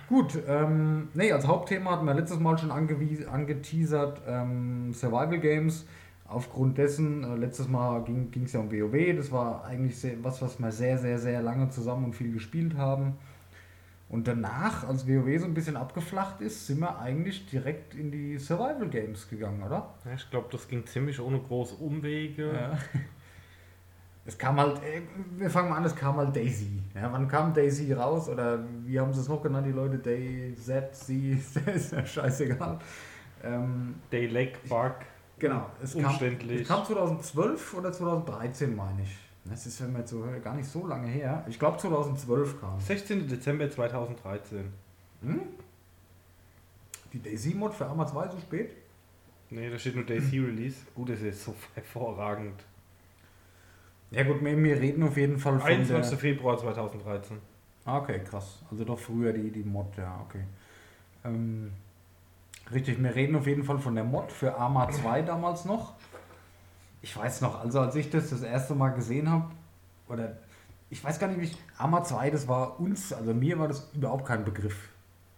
Gut, ähm, nee, als Hauptthema hatten wir letztes Mal schon angeteasert, ähm, Survival Games. Aufgrund dessen, äh, letztes Mal ging es ja um WoW, das war eigentlich sehr, was, was wir sehr, sehr, sehr lange zusammen und viel gespielt haben. Und danach, als WoW so ein bisschen abgeflacht ist, sind wir eigentlich direkt in die Survival Games gegangen, oder? Ja, ich glaube, das ging ziemlich ohne große Umwege. Ja. Es kam halt, äh, wir fangen mal an, es kam halt Daisy. Ja, wann kam Daisy raus? Oder wie haben sie es noch genannt, die Leute? Day, Z, C, ist ja scheißegal. Ähm, Dayleg, Bug. genau, es kam, Umständlich. es kam 2012 oder 2013, meine ich. Das ist, wenn man jetzt so hört, gar nicht so lange her. Ich glaube 2012 kam. 16. Dezember 2013. Hm? Die Daisy-Mod für Arma 2 so spät? Nee, da steht nur C Release. Gut, das ist so hervorragend. Ja gut, wir, wir reden auf jeden Fall von 21. der... Februar 2013. Ah, Okay, krass. Also doch früher die, die Mod, ja, okay. Ähm, richtig, wir reden auf jeden Fall von der Mod für Arma 2 damals noch. Ich weiß noch, also als ich das das erste Mal gesehen habe, oder ich weiß gar nicht, wie ich, Arma 2, das war uns, also mir war das überhaupt kein Begriff.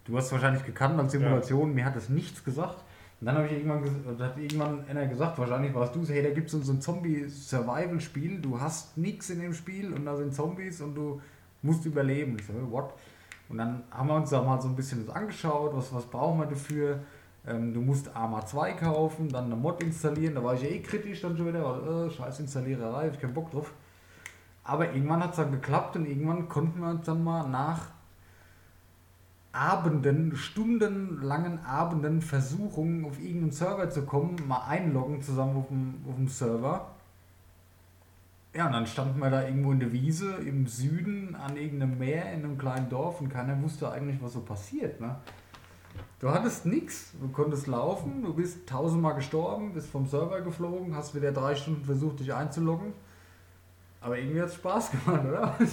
Du hast es wahrscheinlich gekannt als Simulation, mir hat das nichts gesagt. Und dann habe ich irgendwann, hat irgendwann einer gesagt, wahrscheinlich warst du hey, da gibt es so ein Zombie-Survival-Spiel, du hast nichts in dem Spiel und da sind Zombies und du musst überleben. Ich so, what? Und dann haben wir uns da mal so ein bisschen das angeschaut, was, was brauchen wir dafür. Ähm, du musst Arma 2 kaufen, dann eine Mod installieren, da war ich ja eh kritisch dann schon wieder, weil, äh, scheiß Installiererei, ich keinen Bock drauf. Aber irgendwann hat es dann geklappt und irgendwann konnten wir uns dann mal nach Abenden, stundenlangen Abenden Versuchungen auf irgendeinen Server zu kommen, mal einloggen zusammen auf dem, auf dem Server. Ja, und dann standen wir da irgendwo in der Wiese im Süden an irgendeinem Meer in einem kleinen Dorf und keiner wusste eigentlich, was so passiert. Ne? Du hattest nichts, du konntest laufen, du bist tausendmal gestorben, bist vom Server geflogen, hast wieder drei Stunden versucht, dich einzuloggen. Aber irgendwie hat es Spaß gemacht, oder?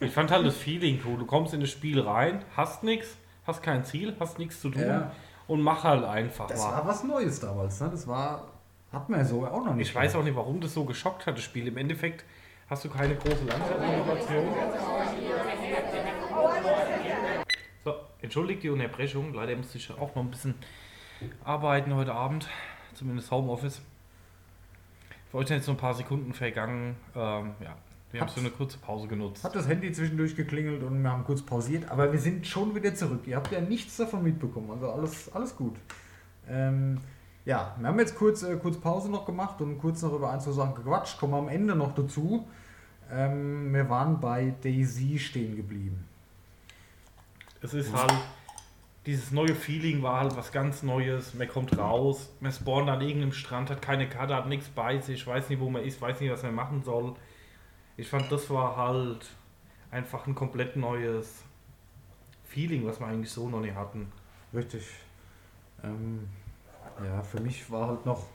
Ich fand halt das Feeling cool. Du kommst in das Spiel rein, hast nichts, hast kein Ziel, hast nichts zu tun Ja. und mach halt einfach Das mal. war was Neues damals, ne? Das war, hat man ja so auch noch nicht. Ich weiß auch nicht, warum das so geschockt hat, das Spiel. Im Endeffekt hast du keine große Langzeitinnovation. Entschuldigt die Unterbrechung. Leider musste ich auch noch ein bisschen arbeiten heute Abend. Zumindest Homeoffice. Für euch sind jetzt so ein paar Sekunden vergangen. Ähm, ja, wir haben so eine kurze Pause genutzt. Hat das Handy zwischendurch geklingelt und wir haben kurz pausiert, aber wir sind schon wieder zurück. Ihr habt ja nichts davon mitbekommen, also alles, alles gut. Ähm, ja, wir haben jetzt kurz, äh, kurz Pause noch gemacht und kurz noch über ein, zwei Sachen gequatscht. Kommen wir am Ende noch dazu. Ähm, wir waren bei Daisy stehen geblieben. Es ist halt, dieses neue Feeling war halt was ganz Neues. Man kommt raus, man spawnt an irgendeinem Strand, hat keine Karte, hat nichts bei sich, weiß nicht, wo man ist, weiß nicht, was man machen soll. Ich fand, das war halt einfach ein komplett neues Feeling, was wir eigentlich so noch nicht hatten. Richtig. Ähm, ja, für mich war halt noch.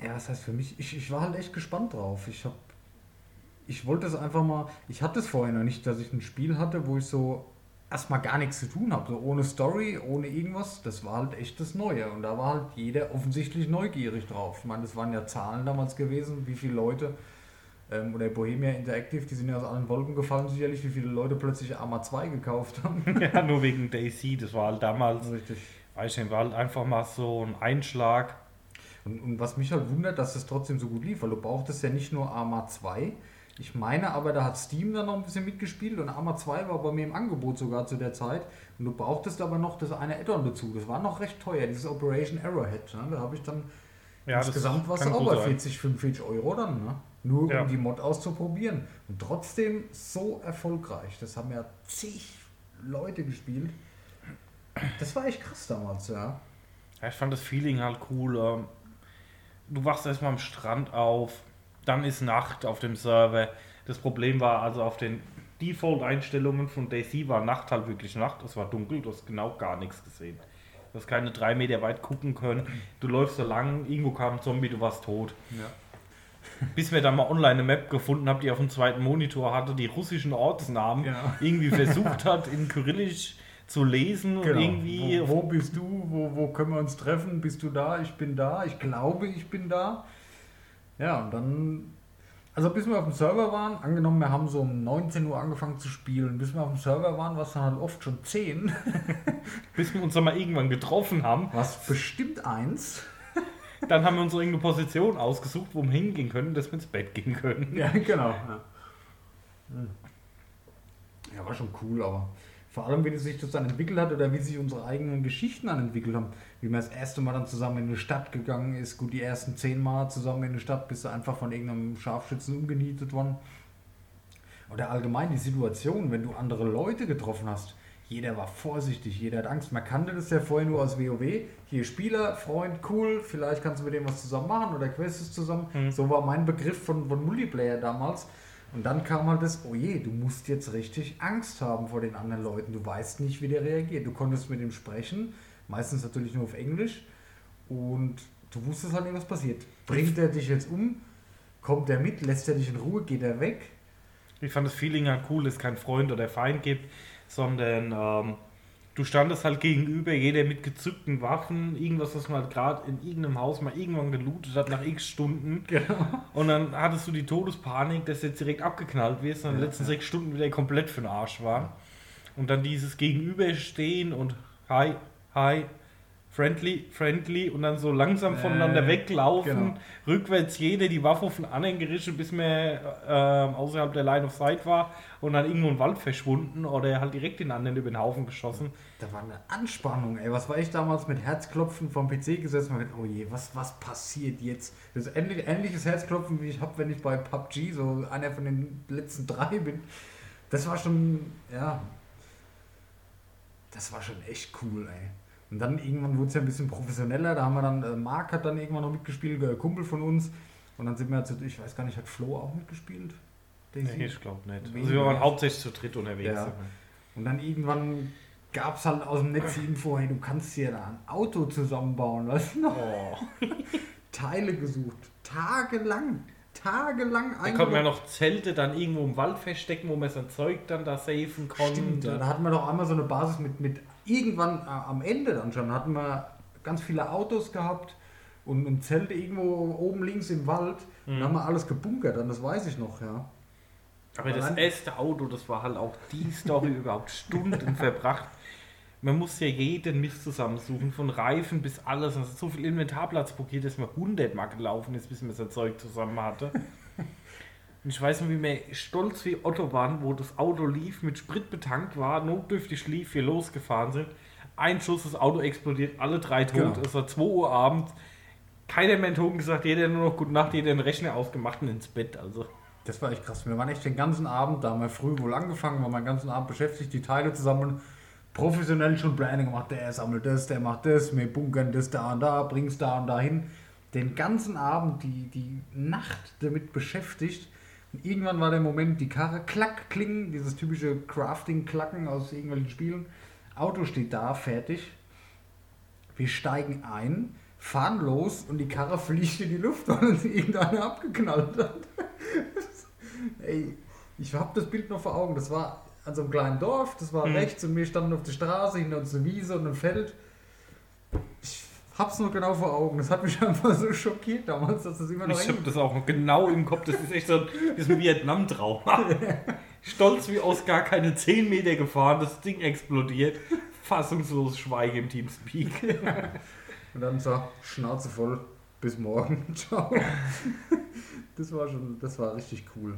Ja, das heißt für mich, ich, ich war halt echt gespannt drauf. Ich hab. Ich wollte es einfach mal. Ich hatte es vorher noch nicht, dass ich ein Spiel hatte, wo ich so erstmal gar nichts zu tun habe. So ohne Story, ohne irgendwas. Das war halt echt das Neue. Und da war halt jeder offensichtlich neugierig drauf. Ich meine, das waren ja Zahlen damals gewesen, wie viele Leute. Ähm, oder Bohemia Interactive, die sind ja aus allen Wolken gefallen, sicherlich, wie viele Leute plötzlich Arma 2 gekauft haben. ja, nur wegen Daisy, das war halt damals, Richtig. weiß ich nicht, war halt einfach mal so ein Einschlag. Und, und was mich halt wundert, dass es trotzdem so gut lief, weil du brauchtest ja nicht nur Arma 2. Ich meine aber, da hat Steam dann noch ein bisschen mitgespielt und Arma 2 war bei mir im Angebot sogar zu der Zeit. Und du brauchtest aber noch das eine Add-on dazu. Das war noch recht teuer, dieses Operation Arrowhead. Ne? Da habe ich dann Ja, das insgesamt was bei sein. 40, 45 Euro dann. Ne? Nur Ja. um die Mod auszuprobieren. Und trotzdem so erfolgreich. Das haben ja zig Leute gespielt. Das war echt krass damals, ja. Ja, ich fand das Feeling halt cool. ähm, Du wachst erstmal am Strand auf, dann ist Nacht auf dem Server. Das Problem war also auf den Default-Einstellungen von Daisy war Nacht halt wirklich Nacht. Es war dunkel, du hast genau gar nichts gesehen. Du hast keine drei Meter weit gucken können. Du läufst so lang, irgendwo kam ein Zombie, du warst tot. ja. Bis wir dann mal online eine Map gefunden haben, die auf dem zweiten Monitor hatte, die russischen Ortsnamen Ja. irgendwie versucht hat, in Kyrillisch zu lesen und Genau. irgendwie Wo, wo bist du? Wo, wo können wir uns treffen? Bist du da? Ich bin da. Ich glaube, ich bin da. Ja, und dann. Also bis wir auf dem Server waren, angenommen, wir haben so um 19 Uhr angefangen zu spielen, bis wir auf dem Server waren, war es dann halt oft schon 10. bis wir uns dann mal irgendwann getroffen haben. Was bestimmt eins. Dann haben wir uns irgendeine Position ausgesucht, wo wir hingehen können, dass wir ins Bett gehen können. Ja, genau. Ja. Hm. ja, war schon cool, aber vor allem, wie sich das dann entwickelt hat oder wie sich unsere eigenen Geschichten dann entwickelt haben. Wie man das erste Mal dann zusammen in eine Stadt gegangen ist. Gut, die ersten zehn Mal zusammen in eine Stadt bist du einfach von irgendeinem Scharfschützen umgenietet worden. Oder allgemein die Situation, wenn du andere Leute getroffen hast. Jeder war vorsichtig, jeder hat Angst. Man kannte das ja vorher nur aus WoW. Hier Spieler, Freund, cool, vielleicht kannst du mit dem was zusammen machen oder Quests zusammen. Mhm. So war mein Begriff von, von Multiplayer damals. Und dann kam halt das, oh je, du musst jetzt richtig Angst haben vor den anderen Leuten. Du weißt nicht, wie der reagiert. Du konntest mit ihm sprechen, meistens natürlich nur auf Englisch. Und du wusstest halt nicht, was passiert. Bringt er dich jetzt um? Kommt er mit? Lässt er dich in Ruhe? Geht er weg? Ich fand das Feeling halt cool, dass es kein Freund oder Feind gibt, sondern ähm, du standest halt gegenüber, jeder mit gezückten Waffen, irgendwas, was man halt gerade in irgendeinem Haus mal irgendwann gelootet hat nach x Stunden. Genau. Und dann hattest du die Todespanik, dass du jetzt direkt abgeknallt wirst und in den Ja, letzten ja. sechs Stunden wieder komplett für den Arsch war. Und dann dieses Gegenüberstehen und hi, hi, friendly, friendly und dann so langsam voneinander Äh, weglaufen, genau. rückwärts jeder die Waffe auf den anderen gerichtet, bis man äh, außerhalb der Line of Sight war und dann irgendwo im Wald verschwunden oder halt direkt den anderen über den Haufen geschossen. Da war eine Anspannung, ey. Was war ich damals mit Herzklopfen vom PC gesessen und gedacht, oh je, was, was passiert jetzt? Das ist ähnlich, ähnliches Herzklopfen, wie ich habe, wenn ich bei PUBG so einer von den letzten drei bin. Das war schon, ja, das war schon echt cool, ey. Und dann irgendwann wurde es ja ein bisschen professioneller. Da haben wir dann, äh, Marc hat dann irgendwann noch mitgespielt, ein Kumpel von uns. Und dann sind wir, zu, ich weiß gar nicht, hat Flo auch mitgespielt? Daisy? Nee, ich glaube nicht. Also wir waren hauptsächlich zu dritt unterwegs. Ja. Und dann irgendwann gab es halt aus dem Netz die Info, hey, du kannst hier da ein Auto zusammenbauen, weißt du noch? Oh. Teile gesucht, tagelang, tagelang Da konnte man ja noch Zelte dann irgendwo im Wald verstecken, wo man sein Zeug dann da safen konnte. Stimmt, da hatten wir doch einmal so eine Basis mit, mit irgendwann äh, am Ende dann schon, hatten wir ganz viele Autos gehabt und, und Zelte irgendwo oben links im Wald. Mhm. haben wir alles gebunkert, dann das weiß ich noch, ja. Aber das Allein- erste Auto, das war halt auch die Story überhaupt Stunden verbracht. Man muss ja jeden Mist zusammensuchen, von Reifen bis alles. Und ist so viel Inventarplatz blockiert, dass man 100 Mal gelaufen ist, bis man sein Zeug zusammen hatte. Und ich weiß noch, wie wir stolz wie Otto waren, wo das Auto lief, mit Sprit betankt war, notdürftig lief, wir losgefahren sind. Ein Schuss, das Auto explodiert, alle drei tot. Genau. Es war 2 Uhr abends. Keiner mehr Ton gesagt, jeder nur noch Gute Nacht, jeder den Rechner ausgemacht und ins Bett. Also. Das war echt krass. Wir waren echt den ganzen Abend, da haben wir früh wohl angefangen, waren wir den ganzen Abend beschäftigt, die Teile zu sammeln. Professionell schon Pläne gemacht, der sammelt das, der macht das, wir bunkern das da und da, bring's da und da hin. Den ganzen Abend, die, die Nacht damit beschäftigt. Und irgendwann war der Moment, die Karre, klack, klingen, dieses typische Crafting-Klacken aus irgendwelchen Spielen. Auto steht da, fertig. Wir steigen ein, fahren los und die Karre fliegt in die Luft, weil uns irgendeiner abgeknallt hat. Ey, ich habe das Bild noch vor Augen. Das war an so einem kleinen Dorf, das war Mhm. rechts und wir standen auf der Straße, hinter uns eine Wiese und ein Feld. Ich hab's noch genau vor Augen. Das hat mich einfach so schockiert damals, dass das immer noch Ich habe das auch noch genau im Kopf. Das ist echt so ist ein Vietnam-Trauma. Stolz wie aus gar keine 10 Meter gefahren, das Ding explodiert. Fassungslos Schweige im Teamspeak. Und dann so, Schnauze voll, bis morgen, ciao. Das war schon, das war richtig cool.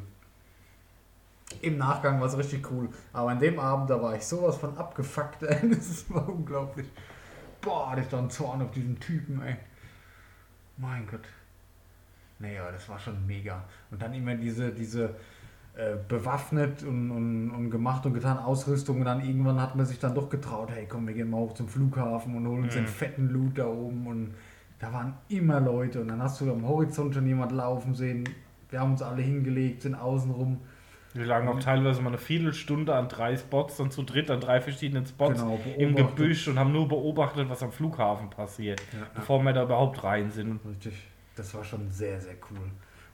Im Nachgang war es richtig cool. Aber an dem Abend, da war ich sowas von abgefuckt. Das war unglaublich. Boah, hatte ich da einen Zorn auf diesen Typen, ey. Mein Gott. Naja, das war schon mega. Und dann immer diese, diese äh, bewaffnet und, und, und gemacht und getan Ausrüstung. Und dann irgendwann hat man sich dann doch getraut, hey komm, wir gehen mal hoch zum Flughafen und holen uns Mhm. den fetten Loot da oben. Und da waren immer Leute. Und dann hast du am Horizont schon jemand laufen sehen. Wir haben uns alle hingelegt, sind außenrum. Wir lagen auch teilweise mal eine Viertelstunde an drei Spots, dann zu dritt an drei verschiedenen Spots Genau, im. Gebüsch und haben nur beobachtet, was am Flughafen passiert, Ja, ja. bevor wir da überhaupt rein sind. Richtig. Das war schon sehr, sehr cool.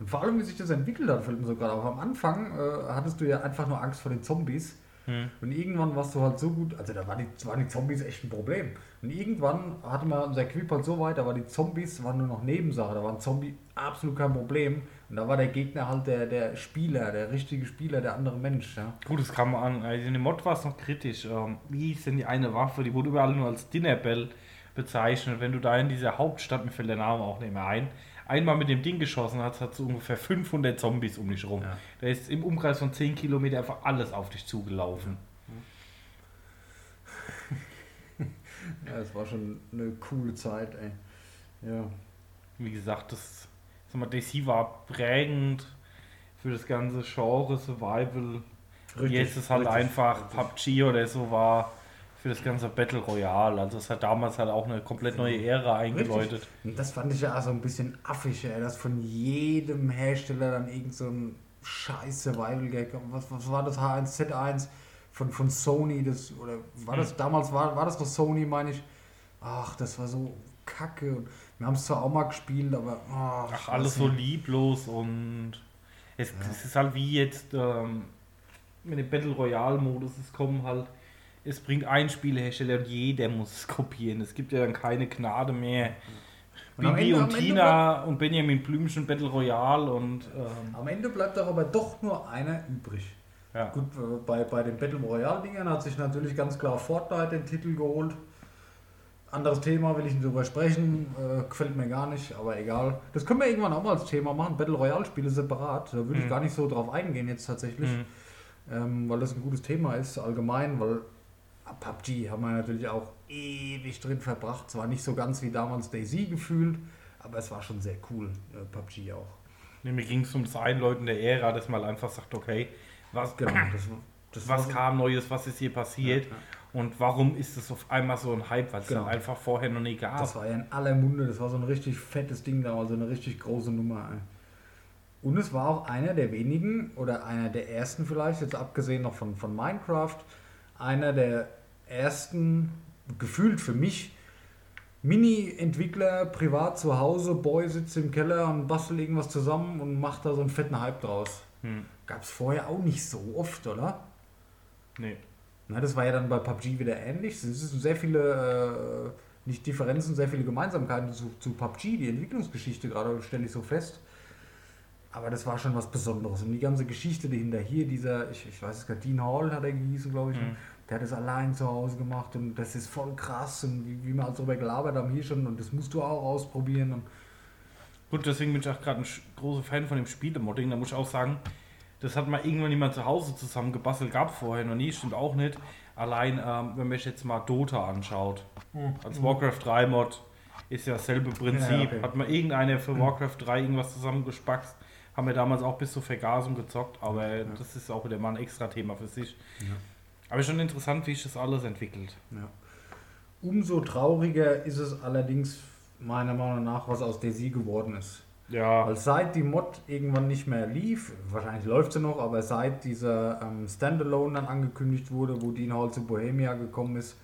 Und vor allem, wie sich das entwickelt hat, fällt mir so gerade auf. Am Anfang äh, hattest du ja einfach nur Angst vor den Zombies. Hm. Und irgendwann warst du halt so gut, also da war die, waren die Zombies echt ein Problem. Und irgendwann hatte man unser Equip halt so weit, da war die Zombies waren nur noch Nebensache, da waren Zombie absolut kein Problem. Und da war der Gegner halt der, der Spieler, der richtige Spieler, der andere Mensch. Ja. Gut, das kam an. Also in dem Mod war es noch kritisch. Ähm, wie hieß denn die eine Waffe? Die wurde überall nur als Dinnerbell bezeichnet. Wenn du da in dieser Hauptstadt, mir fällt der Name auch nicht mehr ein, einmal mit dem Ding geschossen hast, hat so ungefähr 500 Zombies um dich rum. Ja. Da ist im Umkreis von 10 Kilometer einfach alles auf dich zugelaufen. ja, das war schon eine coole Zeit, ey. Ja. Wie gesagt, das sag mal, DC war prägend für das ganze Genre Survival. Jetzt ist halt richtig, einfach richtig. PUBG oder so war für das ganze Battle Royale. Also es hat damals halt auch eine komplett neue Ära eingeläutet. Und das fand ich ja auch so ein bisschen affig, ey, dass von jedem Hersteller dann irgend so ein scheiß Survival-Gag kommt. Was, was war das H1Z1 von, von Sony? Das, oder war das damals, war, war das noch Sony, meine ich? Ach, das war so kacke. Und wir haben es zwar auch mal gespielt, aber ach, ich Ach, alles so lieblos und es, Ja. es ist halt wie jetzt ähm, mit dem Battle Royale Modus, es kommen halt es bringt ein Spielehersteller und jeder muss es kopieren. Es gibt ja dann keine Gnade mehr. Und Bibi Ende- und Tina und Benjamin Blümchen Battle Royale und ähm, Am Ende bleibt doch aber doch nur einer übrig. ja. Gut, äh, bei, bei den Battle Royale-Dingern hat sich natürlich ganz klar Fortnite den Titel geholt. Anderes Thema will ich nicht drüber sprechen, äh, gefällt mir gar nicht, aber egal. Das können wir irgendwann auch mal als Thema machen, Battle Royale-Spiele separat. Da würde ich Mhm. gar nicht so drauf eingehen jetzt tatsächlich, Mhm. ähm, weil das ein gutes Thema ist allgemein, weil PUBG haben wir natürlich auch ewig drin verbracht. Zwar nicht so ganz wie damals Daisy gefühlt, aber es war schon sehr cool, äh, PUBG auch. Nee, mir ging es um das Einläuten der Ära, dass man einfach sagt, okay, was, Genau, das, das was kam Neues, was ist hier passiert Ja, ja. und warum ist es auf einmal so ein Hype, weil es Genau. einfach vorher noch nie gab. Das war ja in aller Munde, das war so ein richtig fettes Ding da, also eine richtig große Nummer. ey. Und es war auch einer der wenigen oder einer der ersten vielleicht, jetzt abgesehen noch von, von Minecraft, einer der ersten, gefühlt für mich, Mini-Entwickler privat zu Hause, Boy sitzt im Keller und bastelt irgendwas zusammen und macht da so einen fetten Hype draus. Hm. Gab es vorher auch nicht so oft, oder? Nee. Na, das war ja dann bei PUBG wieder ähnlich. Es sind sehr viele, äh, nicht Differenzen, sehr viele Gemeinsamkeiten zu, zu PUBG, die Entwicklungsgeschichte gerade stelle ich so fest. Aber das war schon was Besonderes. Und die ganze Geschichte dahinter hier, dieser, ich, ich weiß es gar, Dean Hall hat er gehießen, glaube ich, Mhm. der hat das allein zu Hause gemacht und das ist voll krass und wie, wie wir halt darüber gelabert haben hier schon und das musst du auch ausprobieren. Und Gut, deswegen bin ich auch gerade ein großer Fan von dem Spielemodding. Da muss ich auch sagen, das hat mal irgendwann jemand zu Hause zusammen gebastelt, gab vorher noch nie, stimmt auch nicht. Allein, ähm, wenn man sich jetzt mal Dota anschaut, als Warcraft 3 Mod ist ja dasselbe Prinzip. Ja, okay. Hat mal irgendeiner für Warcraft 3 irgendwas zusammengespackst, haben wir damals auch bis zur Vergasung gezockt, aber das ist auch wieder mal ein extra Thema für sich. Aber schon interessant, wie sich das alles entwickelt. Ja. Umso trauriger ist es allerdings meiner Meinung nach, was aus Daisy geworden ist. Ja, Weil seit die Mod irgendwann nicht mehr lief, wahrscheinlich läuft sie noch, aber seit dieser ähm, Standalone dann angekündigt wurde, wo Dean Hall zu Bohemia gekommen ist,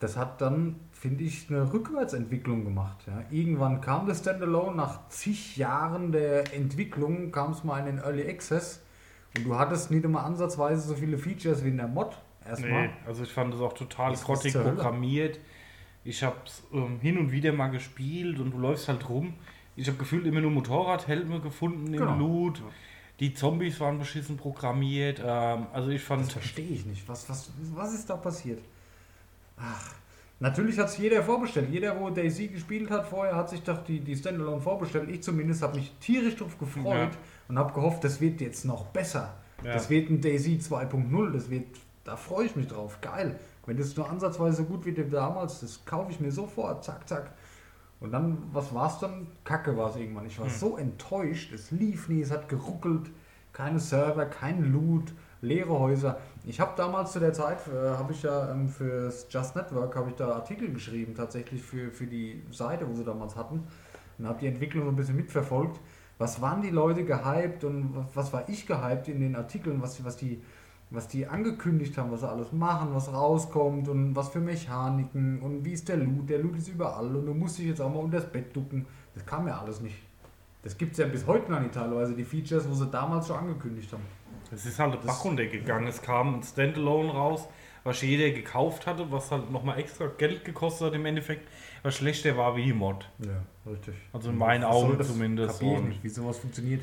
das hat dann, finde ich, eine Rückwärtsentwicklung gemacht. Ja. Irgendwann kam das Standalone, nach zig Jahren der Entwicklung kam es mal in den Early Access und du hattest nicht immer ansatzweise so viele Features wie in der Mod. Erstmal. Nee, also ich fand das auch total grottig programmiert. Ich habe es ähm, hin und wieder mal gespielt und du läufst halt rum. Ich habe gefühlt immer nur Motorradhelme gefunden Genau. im Loot. Die Zombies waren beschissen programmiert. Ähm, also ich fand... Das verstehe ich nicht. Was, was, was ist da passiert? Ach, natürlich hat es jeder vorbestellt. Jeder, wo Daisy gespielt hat vorher, hat sich doch die, die Standalone vorbestellt. Ich zumindest habe mich tierisch drauf gefreut Ja. und habe gehofft, das wird jetzt noch besser. Ja. Das wird ein Daisy 2.0. Das wird, da freue ich mich drauf. Geil. Wenn das nur ansatzweise so gut wird wie damals, das kaufe ich mir sofort. Zack, zack. Und dann, was war es dann? Kacke war es irgendwann. Ich war so enttäuscht. Es lief nie, es hat geruckelt. Keine Server, kein Loot, leere Häuser. Ich habe damals zu der Zeit, äh, habe ich ja ähm, fürs Just Network, habe ich da Artikel geschrieben, tatsächlich für, für die Seite, wo sie damals hatten. Und habe die Entwicklung so ein bisschen mitverfolgt. Was waren die Leute gehypt und was, war ich gehypt in den Artikeln, was, was die was die angekündigt haben, was sie alles machen, was rauskommt und was für Mechaniken und wie ist der Loot. Der Loot ist überall und du musst dich jetzt auch mal unter das Bett ducken. Das kam ja alles nicht. Das gibt es ja bis heute noch nicht teilweise, die Features, wo sie damals schon angekündigt haben. Es ist halt Bach runtergegangen. Es kam ein Standalone raus, was jeder gekauft hatte, was halt nochmal extra Geld gekostet hat im Endeffekt, was schlechter war wie die Mod. Ja, richtig. Also in meinen Augen zumindest. Ich nicht, wie sowas funktioniert.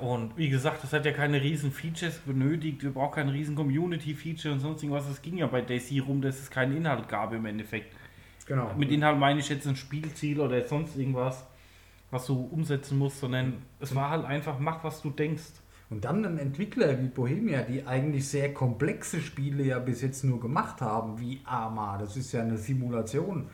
Und wie gesagt, das hat ja keine riesen Features benötigt. Wir brauchen kein riesen Community-Feature und sonst irgendwas. Es ging ja bei Daisy rum, dass es keinen Inhalt gab im Endeffekt. Genau. Mit Inhalt meine ich jetzt ein Spielziel oder sonst irgendwas, was du umsetzen musst, sondern es war halt einfach, mach was du denkst. Und dann ein Entwickler wie Bohemia, die eigentlich sehr komplexe Spiele ja bis jetzt nur gemacht haben, wie Arma. Das ist ja eine Simulation,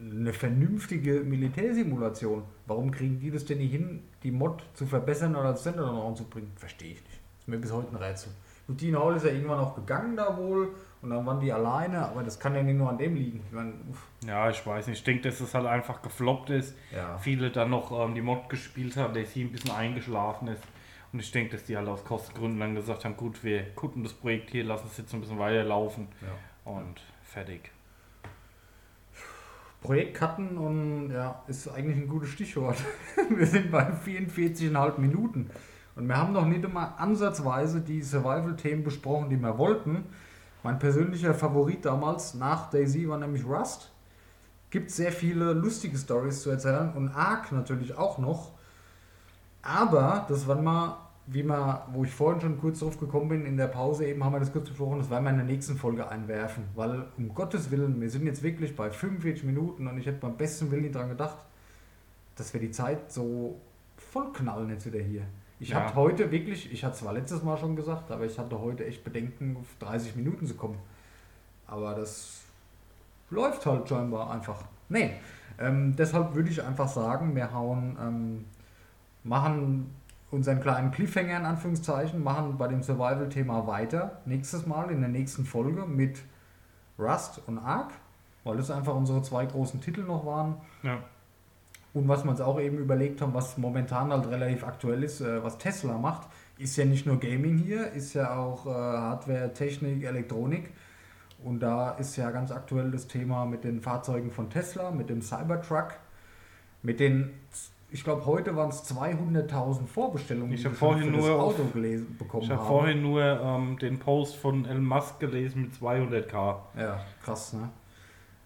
eine vernünftige Militärsimulation. Warum kriegen die das denn nicht hin, die Mod zu verbessern oder als Standalone ranzubringen? Verstehe ich nicht. Ist mir bis heute ein Rätsel. Und Dean Hall ist ja irgendwann auch gegangen da wohl und dann waren die alleine, aber das kann ja nicht nur an dem liegen. Ich meine, Ja, ich weiß nicht. Ich denke, dass es halt einfach gefloppt ist. ja. Viele dann noch ähm, die Mod gespielt haben, der sie ein bisschen eingeschlafen ist. Und ich denke, dass die halt aus Kostengründen dann gesagt haben, gut, wir gucken das Projekt hier, lassen es jetzt ein bisschen weiterlaufen ja. und fertig. Projekt cutten und ja, ist eigentlich ein gutes Stichwort. Wir sind bei 44,5 Minuten und wir haben noch nicht einmal ansatzweise die Survival-Themen besprochen, die wir wollten. Mein persönlicher Favorit damals nach Daisy war nämlich Rust. Gibt sehr viele lustige Stories zu erzählen und Ark natürlich auch noch. Aber das war mal, wie man, wo ich vorhin schon kurz drauf gekommen bin, in der Pause eben haben wir das kurz besprochen, das werden wir in der nächsten Folge einwerfen. Weil um Gottes Willen, wir sind jetzt wirklich bei 45 Minuten und ich hätte beim besten Willen nicht dran gedacht, dass wir die Zeit so voll knallen jetzt wieder hier. Ich Ja. hatte heute wirklich, ich hatte zwar letztes Mal schon gesagt, aber ich hatte heute echt Bedenken, auf 30 Minuten zu kommen. Aber das läuft halt scheinbar einfach. Nee, ähm, deshalb würde ich einfach sagen, wir hauen, ähm, machen unseren kleinen Cliffhanger in Anführungszeichen, machen bei dem Survival-Thema weiter. Nächstes Mal in der nächsten Folge mit Rust und Ark, weil das einfach unsere zwei großen Titel noch waren. Ja. Und was wir uns auch eben überlegt haben, was momentan halt relativ aktuell ist, äh, was Tesla macht, ist ja nicht nur Gaming hier, ist ja auch äh, Hardware, Technik, Elektronik. Und da ist ja ganz aktuell das Thema mit den Fahrzeugen von Tesla, mit dem Cybertruck, mit den, ich glaube, heute waren es 200.000 Vorbestellungen, Ich die schon vorhin für das nur Auto gelesen, bekommen Ich habe vorhin nur ähm, den Post von Elon Musk gelesen mit 200k. Ja, krass, ne?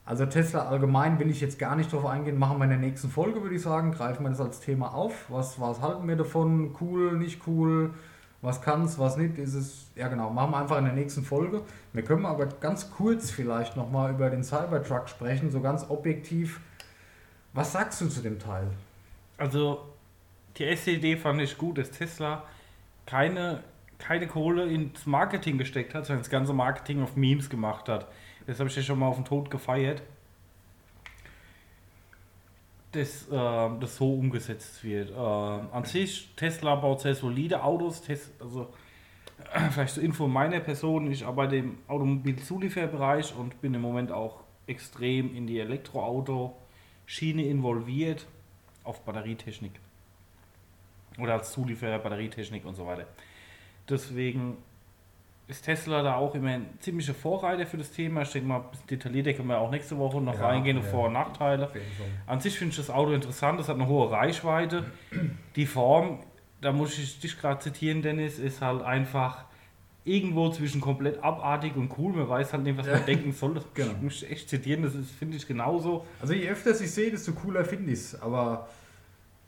Also Tesla allgemein will ich jetzt gar nicht drauf eingehen, machen wir in der nächsten Folge, würde ich sagen, greifen wir das als Thema auf. Was, was halten wir davon? Cool, nicht cool? Was kann's, was nicht? Ist es, ja genau, machen wir einfach in der nächsten Folge. Wir können aber ganz kurz vielleicht nochmal über den Cybertruck sprechen, so ganz objektiv. Was sagst du zu dem Teil? Also die erste Idee fand ich gut, dass Tesla keine, keine Kohle ins Marketing gesteckt hat, sondern das ganze Marketing auf Memes gemacht hat. Das habe ich ja schon mal auf den Tod gefeiert. Dass äh, das so umgesetzt wird. Äh, an sich, Tesla baut sehr solide Autos. Tes also vielleicht zur Info meiner Person, ich arbeite im Automobilzulieferbereich und bin im Moment auch extrem in die Elektroauto-Schiene involviert auf Batterietechnik. Oder als Zulieferer Batterietechnik und so weiter. Deswegen ist Tesla da auch immer ein ziemlicher Vorreiter für das Thema. Ich denke mal, ein bisschen detaillierter können wir auch nächste Woche noch Ja, reingehen ja. Vor- und Nachteile. An sich finde ich das Auto interessant, es hat eine hohe Reichweite. Die Form, da muss ich dich gerade zitieren, Dennis, ist halt einfach irgendwo zwischen komplett abartig und cool. Man weiß halt nicht, was man denken soll. Das Genau. muss ich echt zitieren, das finde ich genauso. Also je öfter ich sehe, desto cooler finde ich es. Aber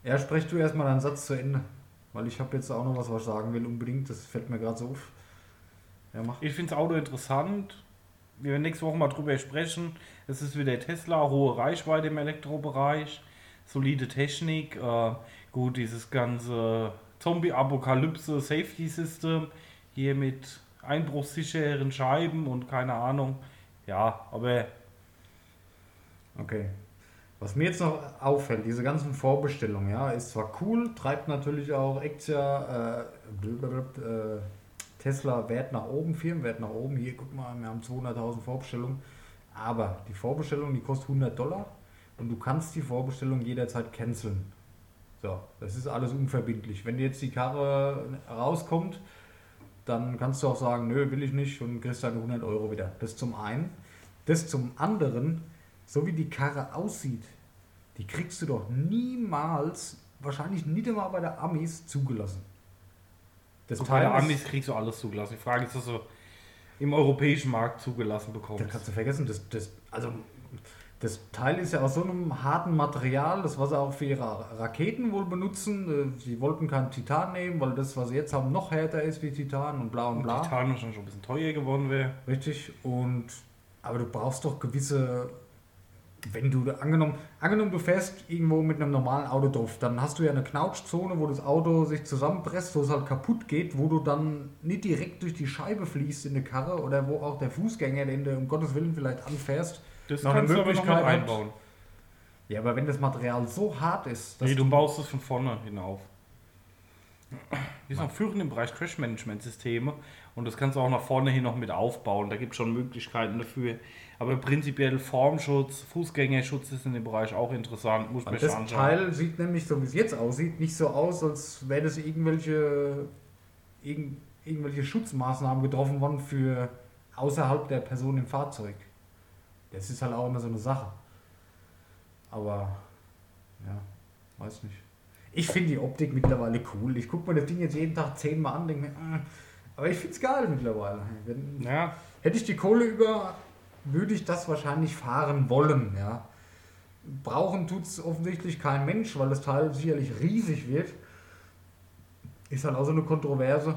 ja, sprech du erstmal deinen Satz zu Ende. Weil ich habe jetzt auch noch was, was ich sagen will, unbedingt. Das fällt mir gerade so auf. Ja, mach. Ich finde das Auto interessant. Wir werden nächste Woche mal drüber sprechen. Es ist wieder Tesla, hohe Reichweite im Elektrobereich, solide Technik, äh, gut, dieses ganze Zombie-Apokalypse, Safety System, hier mit einbruchssicheren Scheiben und keine Ahnung. Ja, aber Okay. Was mir jetzt noch auffällt, diese ganzen Vorbestellungen, ja, ist zwar cool, treibt natürlich auch Actia, äh, äh, Tesla Wert nach oben, Firmenwert nach oben. Hier, guck mal, wir haben 200.000 Vorbestellungen. Aber die Vorbestellung, die kostet 100 Dollar und du kannst die Vorbestellung jederzeit canceln. So, das ist alles unverbindlich. Wenn jetzt die Karre rauskommt, dann kannst du auch sagen, nö, will ich nicht und kriegst deine 100 Euro wieder. Das zum einen. Das zum anderen, so wie die Karre aussieht, die kriegst du doch niemals, wahrscheinlich nicht einmal bei der Amis zugelassen. Das bei der Amis kriegst du alles zugelassen. Die Frage ist, dass du im europäischen Markt zugelassen Das bekommst. kannst du vergessen. Das, das, also, das Teil ist ja aus so einem harten Material, das was sie auch für ihre Raketen wohl benutzen. Äh, Sie wollten kein Titan nehmen, weil das, was sie jetzt haben, noch härter ist wie Titan und bla und Und bla. Titan wahrscheinlich schon ein bisschen teuer geworden wäre. Richtig. Und aber du brauchst doch gewisse, wenn du angenommen, angenommen du fährst irgendwo mit einem normalen Auto drauf, dann hast du ja eine Knautschzone, wo das Auto sich zusammenpresst, wo es halt kaputt geht, wo du dann nicht direkt durch die Scheibe fließt in eine Karre oder wo auch der Fußgänger, den du um Gottes Willen vielleicht anfährst. Das Noch eine kannst du aber noch Möglichkeit einbauen. Ja, aber wenn das Material so hart ist, dass Nee, du baust es von vorne hinauf. Wir sind auch führend im Bereich Crash-Management-Systeme und das kannst du auch nach vorne hin noch mit aufbauen. Da gibt es schon Möglichkeiten dafür. Aber prinzipiell Formschutz, Fußgängerschutz ist in dem Bereich auch interessant. Muss man das anschauen. Teil sieht nämlich, so wie es jetzt aussieht, nicht so aus, als wäre das irgendwelche, irgend, irgendwelche Schutzmaßnahmen getroffen worden für außerhalb der Person im Fahrzeug. Das ist halt auch immer so eine Sache. Aber, ja, weiß nicht. Ich finde die Optik mittlerweile cool. Ich gucke mir das Ding jetzt jeden Tag zehnmal an, denke mir, äh, Aber ich finde es geil mittlerweile. Wenn, Ja, Hätte ich die Kohle über, würde ich das wahrscheinlich fahren wollen, ja. Brauchen tut es offensichtlich kein Mensch, weil das Teil sicherlich riesig wird. Ist halt auch so eine Kontroverse.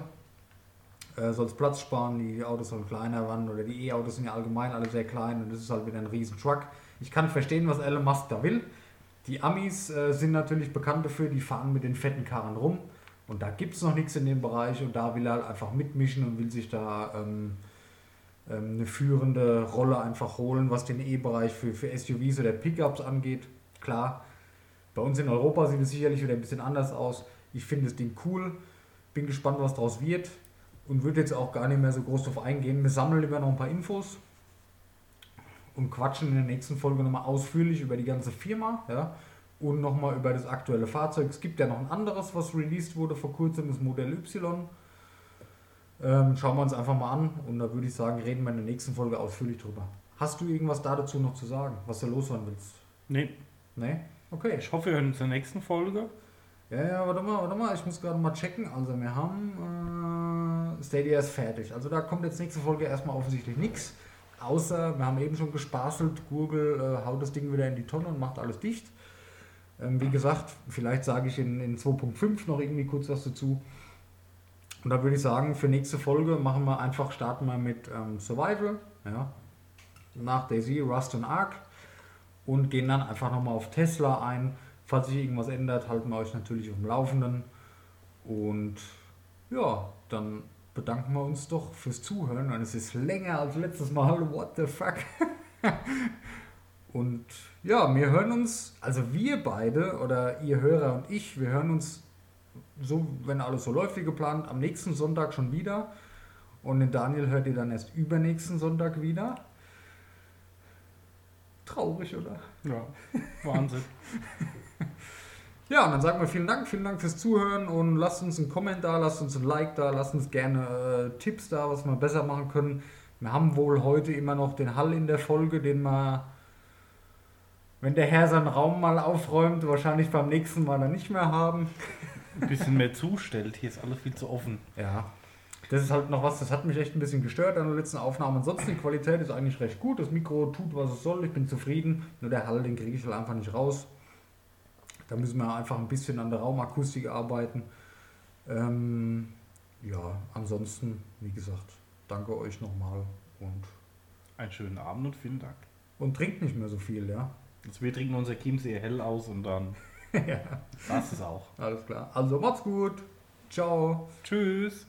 Äh, soll es Platz sparen, die Autos sollen kleiner werden oder die E-Autos sind ja allgemein alle sehr klein und das ist halt wieder ein riesen Truck. Ich kann verstehen, was Elon Musk da will. Die Amis äh, sind natürlich bekannt dafür, die fahren mit den fetten Karren rum und da gibt es noch nichts in dem Bereich und da will er halt einfach mitmischen und will sich da ähm, ähm, eine führende Rolle einfach holen, was den E-Bereich für, für SUVs oder Pickups angeht. Klar, bei uns in Europa sieht es sicherlich wieder ein bisschen anders aus. Ich finde das Ding cool, bin gespannt, was daraus wird und würde jetzt auch gar nicht mehr so groß drauf eingehen. Wir sammeln lieber noch ein paar Infos und quatschen in der nächsten Folge nochmal ausführlich über die ganze Firma ja, und nochmal über das aktuelle Fahrzeug. Es gibt ja noch ein anderes, was released wurde vor kurzem, das Modell Y. Ähm, schauen wir uns einfach mal an und da würde ich sagen, reden wir in der nächsten Folge ausführlich drüber. Hast du irgendwas da dazu noch zu sagen, was du loswerden willst? nee. Nee? Okay. Ich hoffe, wir hören uns in der nächsten Folge. Ja, ja, warte mal, warte mal, ich muss gerade mal checken. Also wir haben äh, Stadia ist fertig. Also da kommt jetzt nächste Folge erstmal offensichtlich nichts. Außer, wir haben eben schon gespaßelt, Google äh, haut das Ding wieder in die Tonne und macht alles dicht. Ähm, wie gesagt, vielleicht sage ich in, in 2.5 noch irgendwie kurz was dazu. Und da würde ich sagen, für nächste Folge machen wir einfach, starten wir mit ähm, Survival, ja, nach Daisy, Rust und Ark und gehen dann einfach nochmal auf Tesla ein. Falls sich irgendwas ändert, halten wir euch natürlich auf dem Laufenden. Und ja, dann bedanken wir uns doch fürs Zuhören. Und es ist länger als letztes Mal. What the fuck? Und ja, wir hören uns, also wir beide oder ihr Hörer und ich, wir hören uns so, wenn alles so läuft wie geplant, am nächsten Sonntag schon wieder. Und den Daniel hört ihr dann erst übernächsten Sonntag wieder. Traurig, oder? Ja, Wahnsinn. Ja, und dann sagen wir vielen Dank, vielen Dank fürs Zuhören und lasst uns einen Kommentar, lasst uns ein Like da, lasst uns gerne äh, Tipps da, was wir besser machen können. Wir haben wohl heute immer noch den Hall in der Folge, den wir, wenn der Herr seinen Raum mal aufräumt, wahrscheinlich beim nächsten Mal dann nicht mehr haben. Ein bisschen mehr zustellt. Hier ist alles viel zu offen. Ja, das ist halt noch was, das hat mich echt ein bisschen gestört an der letzten Aufnahme. Ansonsten die Qualität ist eigentlich recht gut. Das Mikro tut, was es soll. Ich bin zufrieden. Nur der Hall, den kriege ich halt einfach nicht raus. Da müssen wir einfach ein bisschen an der Raumakustik arbeiten. Ähm, ja, ansonsten, wie gesagt, danke euch nochmal und, Einen schönen Abend und vielen Dank. und trinkt nicht mehr so viel, ja. Also wir trinken unser Chiemsee hell aus und dann ja, das ist auch. alles klar. Also macht's gut. Ciao. Tschüss.